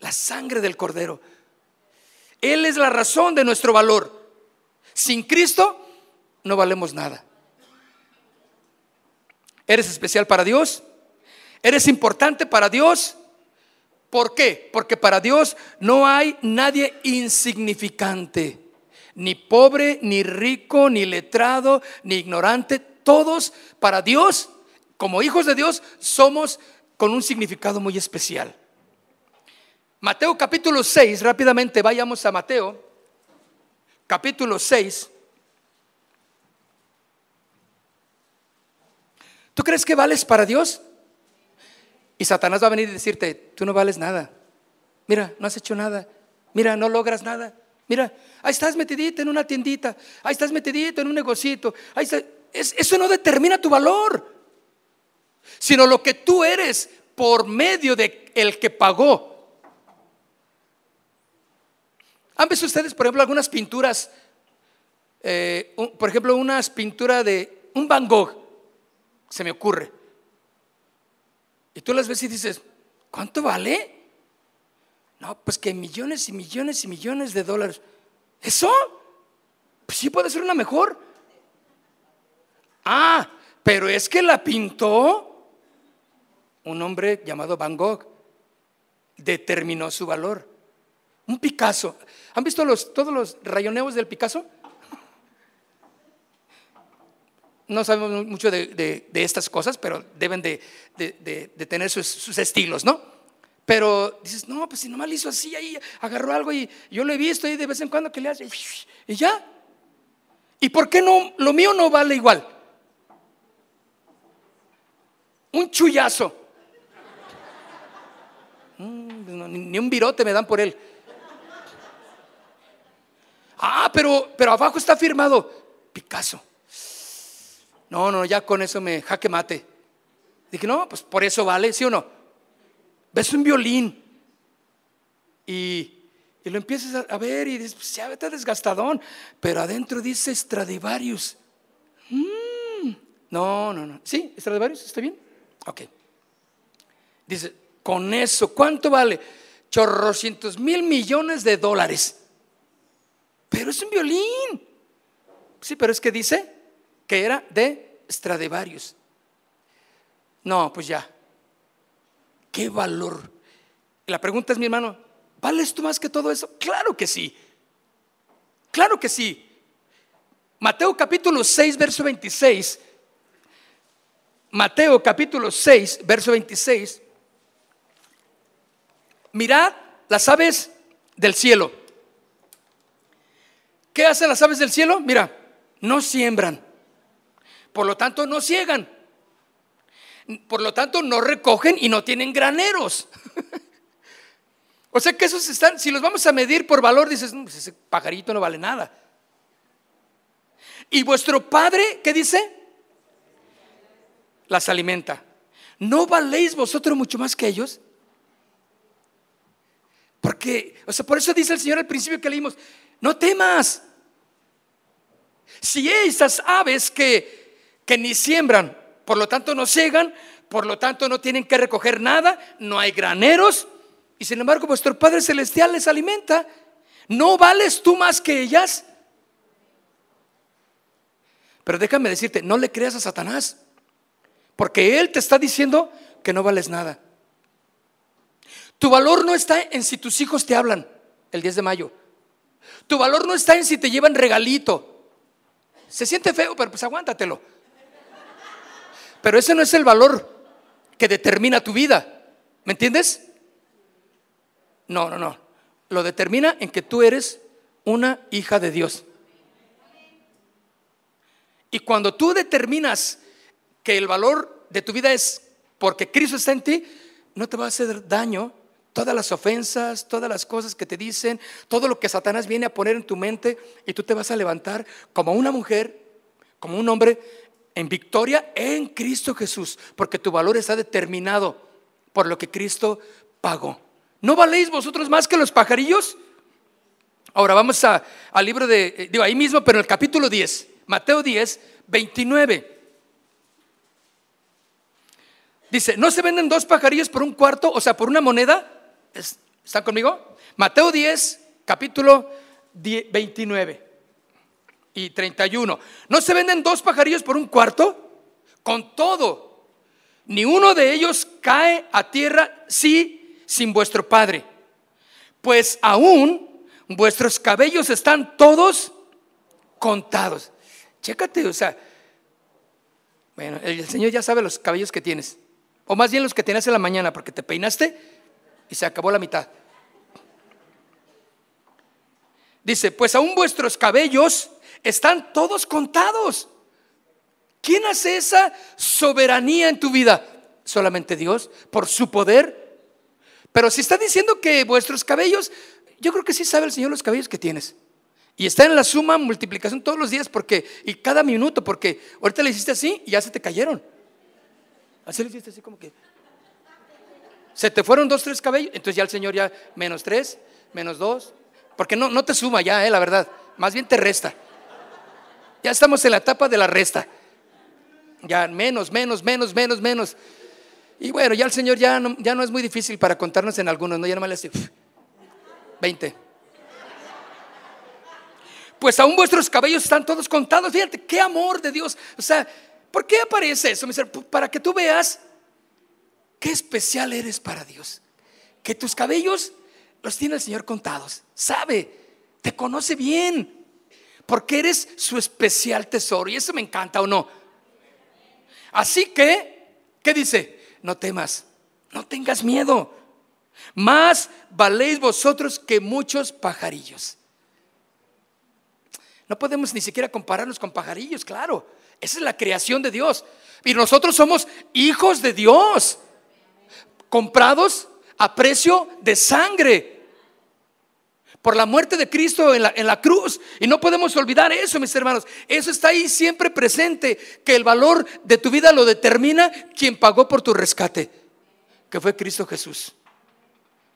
La sangre del cordero. Él es la razón de nuestro valor. Sin Cristo no valemos nada. ¿Eres especial para Dios? ¿Eres importante para Dios? ¿Por qué? Porque para Dios no hay nadie insignificante, ni pobre, ni rico, ni letrado, ni ignorante. Todos para Dios, como hijos de Dios, somos con un significado muy especial. Mateo capítulo 6, rápidamente vayamos a Mateo, capítulo 6. ¿Tú crees que vales para Dios? Y Satanás va a venir y decirte, tú no vales nada. Mira, no has hecho nada. Mira, no logras nada. Mira, ahí estás metidito en una tiendita. Ahí estás metidito en un negocito. Ahí eso no determina tu valor. Sino lo que tú eres por medio de el que pagó. ¿Han visto ustedes, por ejemplo, algunas pinturas? Eh, por ejemplo, unas pinturas de un Van Gogh, se me ocurre. Y tú las ves y dices, ¿cuánto vale? No, pues que millones y millones y millones de dólares. ¿Eso? Pues sí puede ser una mejor. Ah, pero es que la pintó un hombre llamado Van Gogh. Determinó su valor. Un Picasso. ¿Han visto los, todos los rayoneos del Picasso? no sabemos mucho de, estas cosas, pero deben de, tener sus, estilos, ¿no? Pero dices, no, pues si nomás le hizo así, ahí agarró algo y yo lo he visto ahí de vez en cuando que le hace y ya. ¿Y por qué no? Lo mío no vale igual. Un chullazo. Mm, ni un virote me dan por él. Ah, pero, pero abajo está firmado Picasso. No, no, ya con eso me jaque mate. Dije, no, pues por eso vale, ¿sí o no? Ves un violín y, lo empiezas a, ver y dices, pues ya está desgastadón, pero adentro dice Stradivarius. Mm. no, no, no. ¿Sí? ¿Stradivarius? ¿Está bien? Ok. Dice, con eso, ¿cuánto vale? Chorrocientos mil millones de dólares. Pero es un violín. Sí, pero es que dice que era de Stradivarius. No, pues ya. ¿Qué valor? la pregunta es, mi hermano, ¿vales tú más que todo eso? Claro que sí. Claro que sí. Mateo capítulo 6, verso 26. Mateo capítulo 6, verso 26. Mirad las aves del cielo. ¿Qué hacen las aves del cielo? Mira, no siembran, por lo tanto, no ciegan. Por lo tanto, no recogen y no tienen graneros. o sea que esos están, si los vamos a medir por valor, dices, pues ese pajarito no vale nada. Y vuestro padre, ¿qué dice? Las alimenta. ¿No valéis vosotros mucho más que ellos? Porque, o sea, por eso dice el Señor al principio que leímos, no temas. Si esas aves que que ni siembran, por lo tanto no ciegan, por lo tanto no tienen que recoger nada, no hay graneros, y sin embargo vuestro Padre Celestial les alimenta. ¿No vales tú más que ellas? Pero déjame decirte, no le creas a Satanás, porque Él te está diciendo que no vales nada. Tu valor no está en si tus hijos te hablan el 10 de mayo. Tu valor no está en si te llevan regalito. Se siente feo, pero pues aguántatelo. Pero ese no es el valor que determina tu vida. ¿Me entiendes? No, no, no. Lo determina en que tú eres una hija de Dios. Y cuando tú determinas que el valor de tu vida es porque Cristo está en ti, no te va a hacer daño todas las ofensas, todas las cosas que te dicen, todo lo que Satanás viene a poner en tu mente y tú te vas a levantar como una mujer, como un hombre en victoria en Cristo Jesús, porque tu valor está determinado por lo que Cristo pagó. ¿No valéis vosotros más que los pajarillos? Ahora vamos a, al libro de, eh, digo ahí mismo, pero en el capítulo 10, Mateo 10, 29. Dice, ¿no se venden dos pajarillos por un cuarto, o sea, por una moneda? Es, ¿Están conmigo? Mateo 10, capítulo 29 y 31. ¿No se venden dos pajarillos por un cuarto? Con todo, ni uno de ellos cae a tierra si sin vuestro Padre. Pues aún vuestros cabellos están todos contados. Chécate, o sea, bueno, el Señor ya sabe los cabellos que tienes. O más bien los que tienes en la mañana, porque te peinaste y se acabó la mitad. Dice, pues aún vuestros cabellos están todos contados. ¿Quién hace esa soberanía en tu vida? Solamente Dios, por su poder. Pero si está diciendo que vuestros cabellos, yo creo que sí sabe el Señor los cabellos que tienes. Y está en la suma multiplicación todos los días porque, y cada minuto, porque ahorita le hiciste así y ya se te cayeron. Así le hiciste así como que. Se te fueron dos, tres cabellos, entonces ya el Señor ya menos tres, menos dos, porque no, no te suma ya, eh, la verdad, más bien te resta. Ya estamos en la etapa de la resta. Ya menos, menos, menos, menos, menos. Y bueno, ya el Señor ya no, ya no es muy difícil para contarnos en algunos, ¿no? Ya nomás le hace 20 pues aún vuestros cabellos están todos contados. Fíjate, qué amor de Dios. O sea, ¿por qué aparece eso? Para que tú veas qué especial eres para Dios. Que tus cabellos los tiene el Señor contados. Sabe, te conoce bien. Porque eres su especial tesoro. Y eso me encanta o no. Así que, ¿qué dice? No temas, no tengas miedo. Más valéis vosotros que muchos pajarillos. No podemos ni siquiera compararnos con pajarillos, claro. Esa es la creación de Dios. Y nosotros somos hijos de Dios, comprados a precio de sangre por la muerte de Cristo en la, en la, cruz. Y no podemos olvidar eso, mis hermanos. Eso está ahí siempre presente, que el valor de tu vida lo determina quien pagó por tu rescate, que fue Cristo Jesús.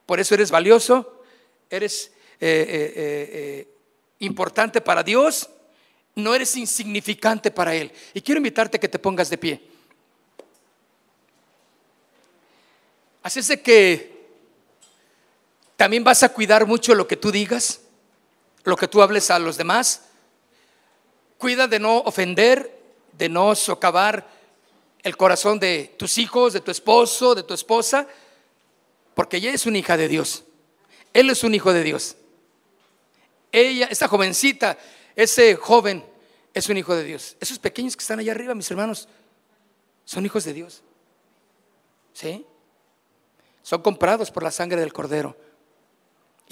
Por eso eres valioso, eres eh, eh, eh, importante para Dios, no eres insignificante para Él. Y quiero invitarte a que te pongas de pie. Así es de que también vas a cuidar mucho lo que tú digas, lo que tú hables a los demás. Cuida de no ofender, de no socavar el corazón de tus hijos, de tu esposo, de tu esposa, porque ella es una hija de Dios. Él es un hijo de Dios ella, esta jovencita, ese joven es un hijo de Dios. Esos pequeños que están allá arriba, mis hermanos, son hijos de Dios. ¿Sí? Son comprados por la sangre del cordero.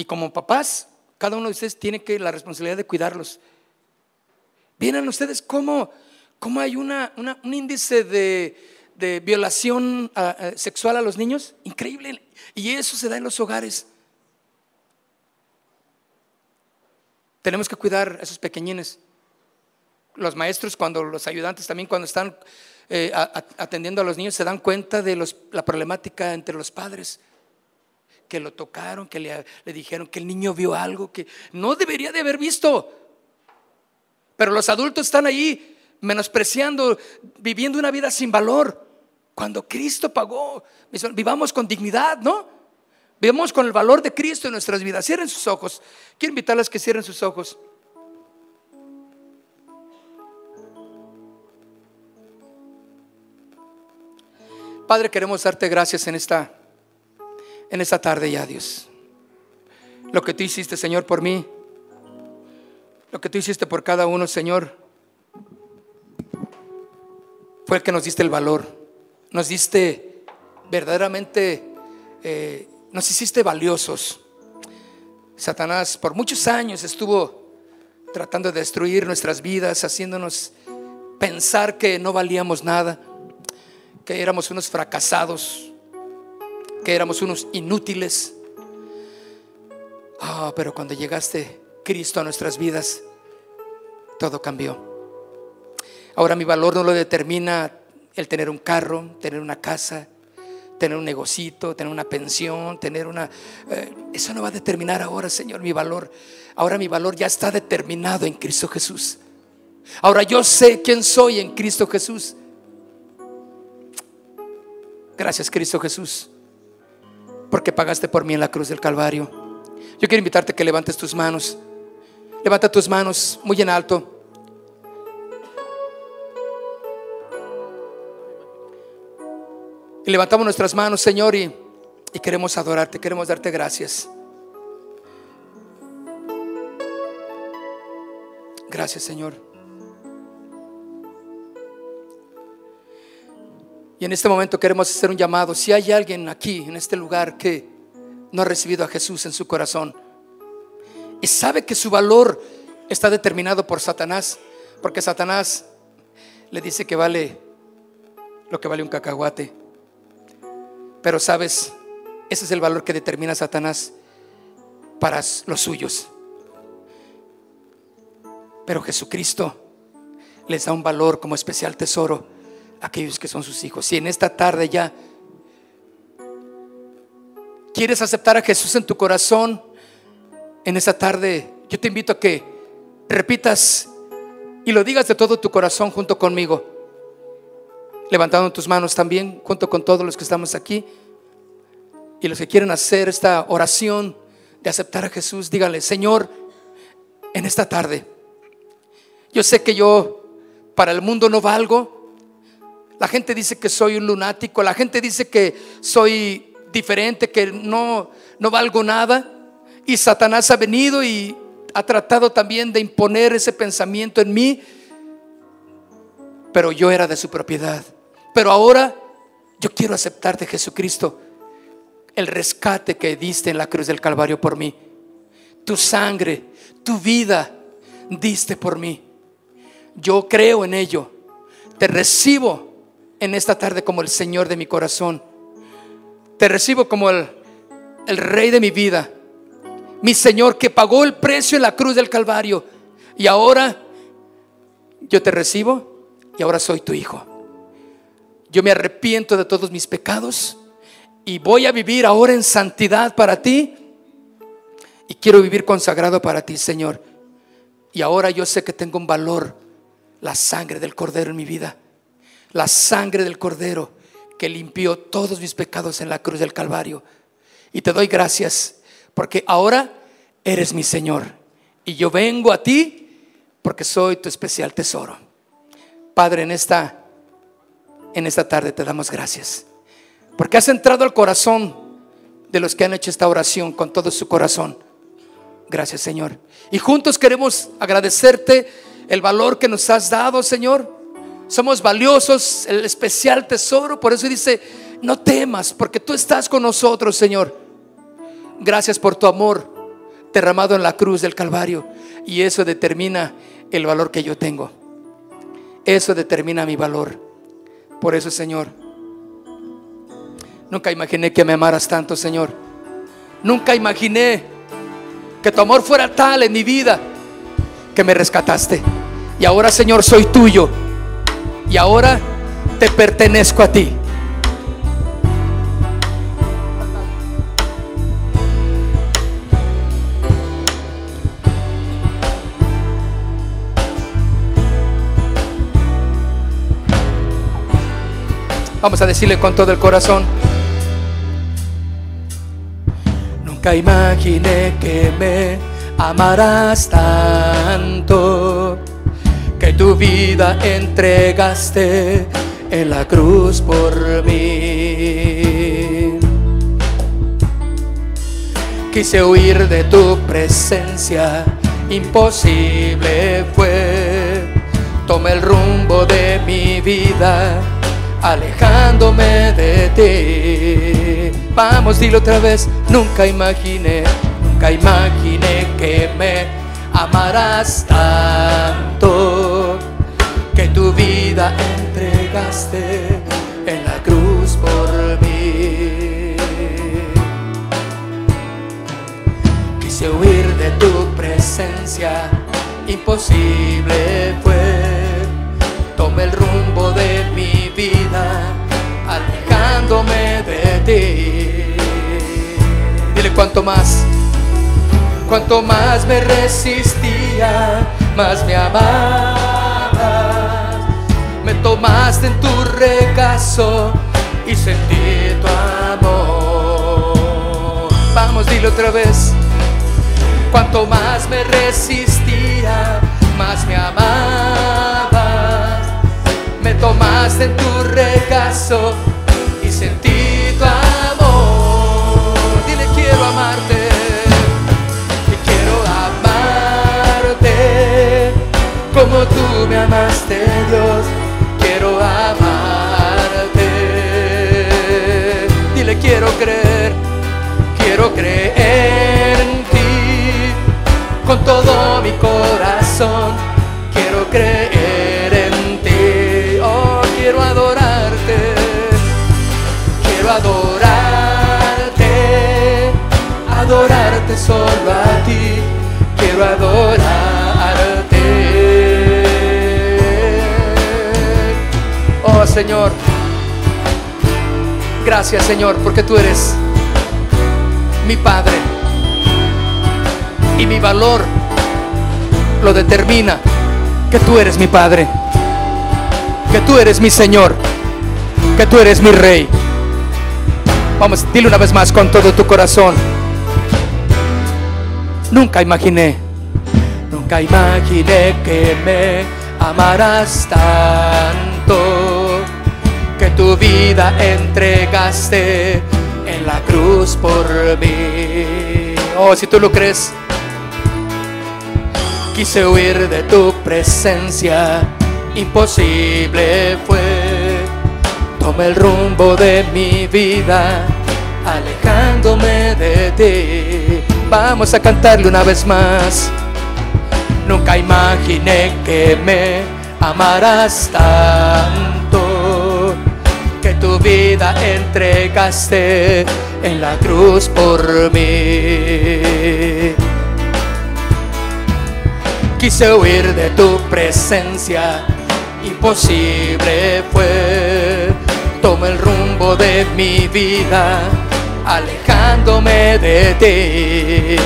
Y como papás, cada uno de ustedes tiene que la responsabilidad de cuidarlos. Vienen ustedes cómo, cómo hay una, un índice de, violación ah, ah, sexual a los niños? Increíble. Y eso se da en los hogares. Tenemos que cuidar a esos pequeñines. Los maestros, cuando los ayudantes también, cuando están eh, atendiendo a los niños, se dan cuenta de la problemática entre los padres. Que lo tocaron, que le, dijeron que el niño vio algo que no debería de haber visto. Pero los adultos están ahí menospreciando, viviendo una vida sin valor. Cuando Cristo pagó, vivamos con dignidad, ¿no? Vemos con el valor de Cristo en nuestras vidas. Cierren sus ojos. Quiero invitarles que cierren sus ojos. Padre, queremos darte gracias en esta en esta tarde ya, Dios. Lo que tú hiciste, Señor, por mí. Lo que tú hiciste por cada uno, Señor. Fue el que nos diste el valor. Nos diste verdaderamente eh, nos hiciste valiosos. Satanás por muchos años estuvo tratando de destruir nuestras vidas, haciéndonos pensar que no valíamos nada, que éramos unos fracasados, que éramos unos inútiles. Ah, pero cuando llegaste Cristo a nuestras vidas, todo cambió. Ahora mi valor no lo determina el tener un carro, tener una casa, tener un negocito, tener una pensión, tener una... Eh, eso no va a determinar ahora, Señor, mi valor. Ahora mi valor ya está determinado en Cristo Jesús. Ahora yo sé quién soy en Cristo Jesús. Gracias, Cristo Jesús. Porque pagaste por mí en la cruz del Calvario. Yo quiero invitarte a que levantes tus manos. Levanta tus manos muy en alto. Y levantamos nuestras manos, Señor, y, y queremos adorarte, queremos darte gracias. Gracias, Señor. Y en este momento queremos hacer un llamado. Si hay alguien aquí, en este lugar, que no ha recibido a Jesús en su corazón y sabe que su valor está determinado por Satanás, porque Satanás le dice que vale lo que vale un cacahuate. Pero sabes, ese es el valor que determina Satanás para los suyos. Pero Jesucristo les da un valor como especial tesoro aquellos que son sus hijos. Y en esta tarde ya quieres aceptar a Jesús en tu corazón, en esta tarde yo te invito a que repitas y lo digas de todo tu corazón junto conmigo. Levantando tus manos también junto con todos los que estamos aquí. Y los que quieren hacer esta oración de aceptar a Jesús, díganle, Señor, en esta tarde yo sé que yo para el mundo no valgo. La gente dice que soy un lunático, la gente dice que soy diferente, que no, no valgo nada. Y Satanás ha venido y ha tratado también de imponer ese pensamiento en mí. Pero yo era de su propiedad. Pero ahora yo quiero aceptarte, Jesucristo, el rescate que diste en la cruz del Calvario por mí. Tu sangre, tu vida diste por mí. Yo creo en ello. Te recibo en esta tarde como el Señor de mi corazón. Te recibo como el, el Rey de mi vida. Mi Señor que pagó el precio en la cruz del Calvario. Y ahora yo te recibo y ahora soy tu hijo. Yo me arrepiento de todos mis pecados y voy a vivir ahora en santidad para ti. Y quiero vivir consagrado para ti, Señor. Y ahora yo sé que tengo un valor la sangre del Cordero en mi vida. La sangre del Cordero que limpió todos mis pecados en la cruz del Calvario. Y te doy gracias porque ahora eres mi Señor. Y yo vengo a ti porque soy tu especial tesoro. Padre, en esta, en esta tarde te damos gracias. Porque has entrado al corazón de los que han hecho esta oración con todo su corazón. Gracias, Señor. Y juntos queremos agradecerte el valor que nos has dado, Señor. Somos valiosos, el especial tesoro. Por eso dice, no temas, porque tú estás con nosotros, Señor. Gracias por tu amor derramado en la cruz del Calvario. Y eso determina el valor que yo tengo. Eso determina mi valor. Por eso, Señor, nunca imaginé que me amaras tanto, Señor. Nunca imaginé que tu amor fuera tal en mi vida que me rescataste. Y ahora, Señor, soy tuyo. Y ahora te pertenezco a ti. Vamos a decirle con todo el corazón. Nunca imaginé que me amarás tanto tu vida entregaste en la cruz por mí. Quise huir de tu presencia, imposible fue. Tomé el rumbo de mi vida, alejándome de ti. Vamos, dilo otra vez, nunca imaginé, nunca imaginé que me amarás tanto tu vida entregaste en la cruz por mí. Quise huir de tu presencia, imposible fue. Tomé el rumbo de mi vida, alejándome de ti. Dile cuánto más Cuanto más me resistía, más me amabas. Tomaste en tu regazo y sentí tu amor. Vamos, dile otra vez. Cuanto más me resistía, más me amabas. Me tomaste en tu regazo y sentí tu amor. Dile, quiero amarte. Y quiero amarte como tú me amaste, Dios. Quiero creer en ti con todo mi corazón. Quiero creer en ti. Oh, quiero adorarte. Quiero adorarte. Adorarte solo a ti. Quiero adorarte. Oh Señor. Gracias Señor porque tú eres mi Padre. Y mi valor lo determina que tú eres mi Padre, que tú eres mi Señor, que tú eres mi Rey. Vamos, dile una vez más con todo tu corazón. Nunca imaginé, nunca imaginé que me amarás tanto, que tu vida entregaste por mí. Oh, si tú lo crees, quise huir de tu presencia, imposible fue. Tomé el rumbo de mi vida, alejándome de ti. Vamos a cantarle una vez más. Nunca imaginé que me amarás tanto que tu vida entregaste en la cruz por mí. Quise huir de tu presencia, imposible fue. Tomé el rumbo de mi vida, alejándome de ti.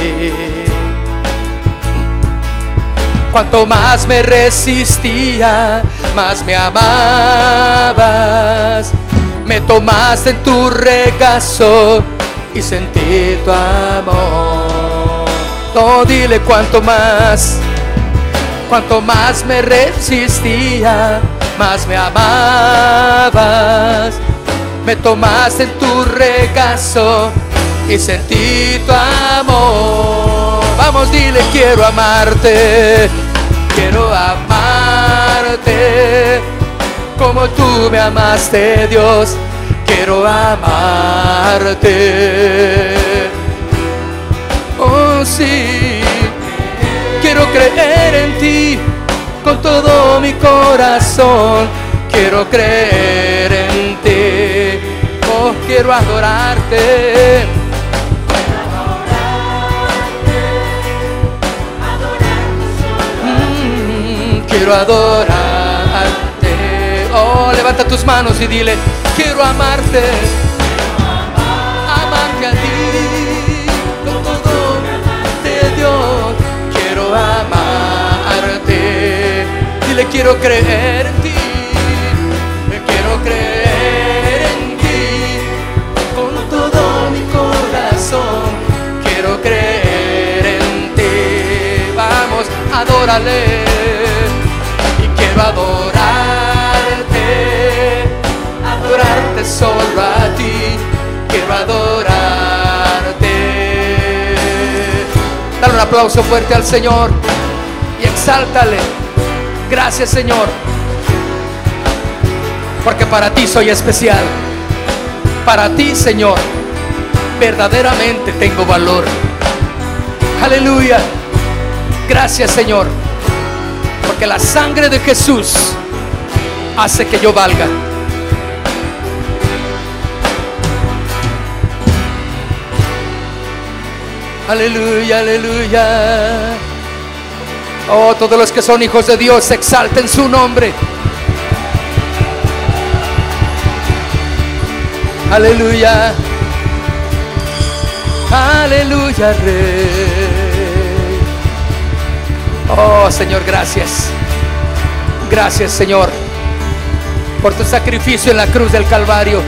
Cuanto más me resistía, más me amabas. Me tomaste en tu regazo y sentí tu amor. No, dile cuanto más, cuanto más me resistía, más me amabas. Me tomaste en tu regazo y sentí tu amor. Vamos, dile, quiero amarte, quiero amarte como tú me amaste, Dios. Quiero amarte. Oh, sí, quiero creer en ti con todo mi corazón. Quiero creer en ti. Oh, quiero adorarte. Mm, quiero adorarte. Levanta tus manos y dile, quiero amarte. Amarte a ti con todo Dios. Quiero amarte. Dile, quiero creer en ti. Aplauso fuerte al Señor y exáltale. Gracias, Señor. Porque para ti soy especial. Para ti, Señor, verdaderamente tengo valor. Aleluya. Gracias, Señor. Porque la sangre de Jesús hace que yo valga. Aleluya, aleluya. Oh, todos los que son hijos de Dios, exalten su nombre. Aleluya. Aleluya, Rey. Oh, Señor, gracias. Gracias, Señor, por tu sacrificio en la cruz del Calvario.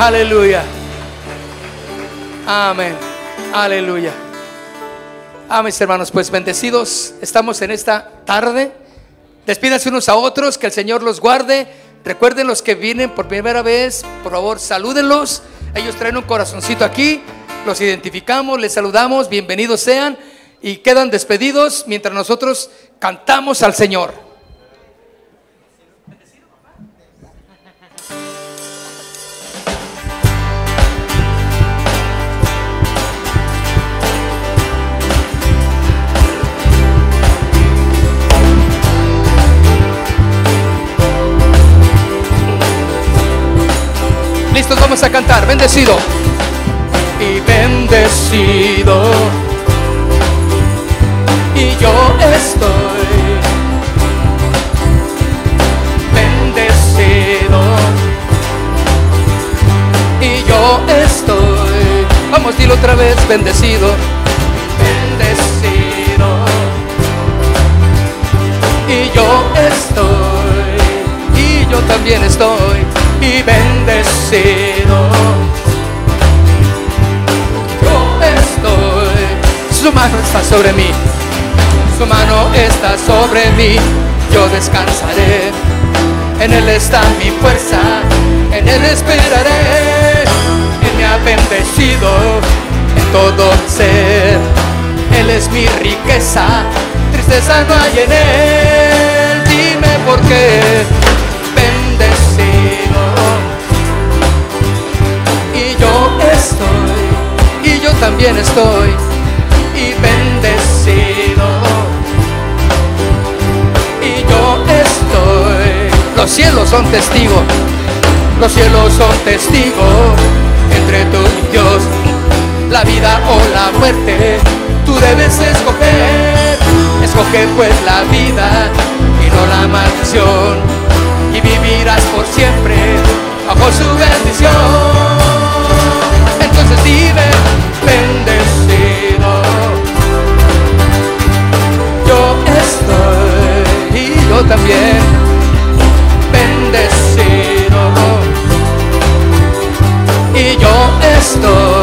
Aleluya. Amén. Aleluya. Amén, mis hermanos, pues bendecidos estamos en esta tarde. Despídanse unos a otros, que el Señor los guarde. Recuerden los que vienen por primera vez, por favor, salúdenlos. Ellos traen un corazoncito aquí, los identificamos, les saludamos, bienvenidos sean y quedan despedidos mientras nosotros cantamos al Señor. Listos, vamos a cantar. Bendecido. Y bendecido. Y yo estoy. Bendecido. Y yo estoy. Vamos, dilo otra vez. Bendecido. Bendecido. Y yo estoy. Y yo también estoy y bendecido. Yo estoy, su mano está sobre mí, su mano está sobre mí, yo descansaré. En Él está mi fuerza, en Él esperaré. Él me ha bendecido en todo ser. Él es mi riqueza, tristeza no hay en Él. Dime por qué y yo también estoy y bendecido. Y yo estoy, los cielos son testigos, los cielos son testigos entre tú y Dios, la vida o la muerte, tú debes escoger, escoge pues la vida y no la maldición, y vivirás por siempre bajo su bendición vive bendecido. Yo estoy y yo también bendecido. Y yo estoy.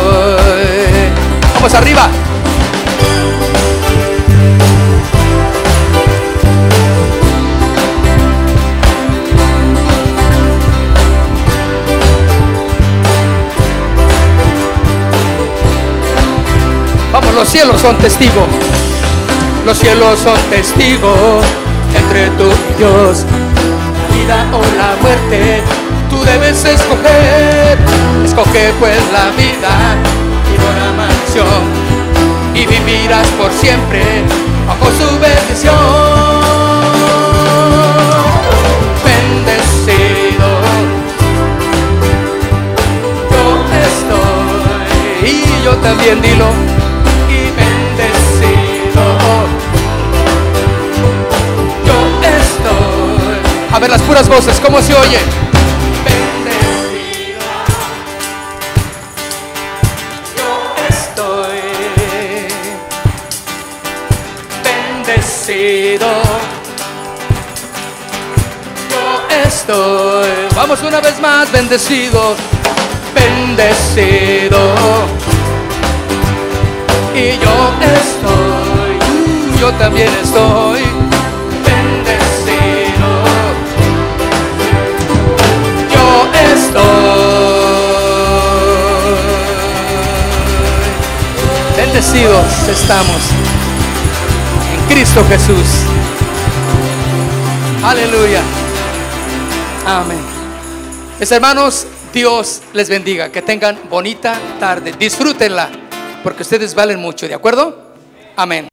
Vamos arriba. Cielos son testigos. Los cielos son testigos entre tú y Dios. La vida o la muerte, tú debes escoger. Escoge pues la vida y no la mansión. Y vivirás por siempre bajo su bendición. Bendecido. Yo estoy y yo también dilo ver las puras voces, ¿cómo se oye? Bendecido. Yo estoy bendecido. Yo estoy. Vamos una vez más, bendecido. Bendecido. Y yo estoy. Yo también estoy Bendecidos estamos en Cristo Jesús. Aleluya. Amén. Mis hermanos, Dios les bendiga. Que tengan bonita tarde. Disfrútenla, porque ustedes valen mucho, ¿de acuerdo? Amén.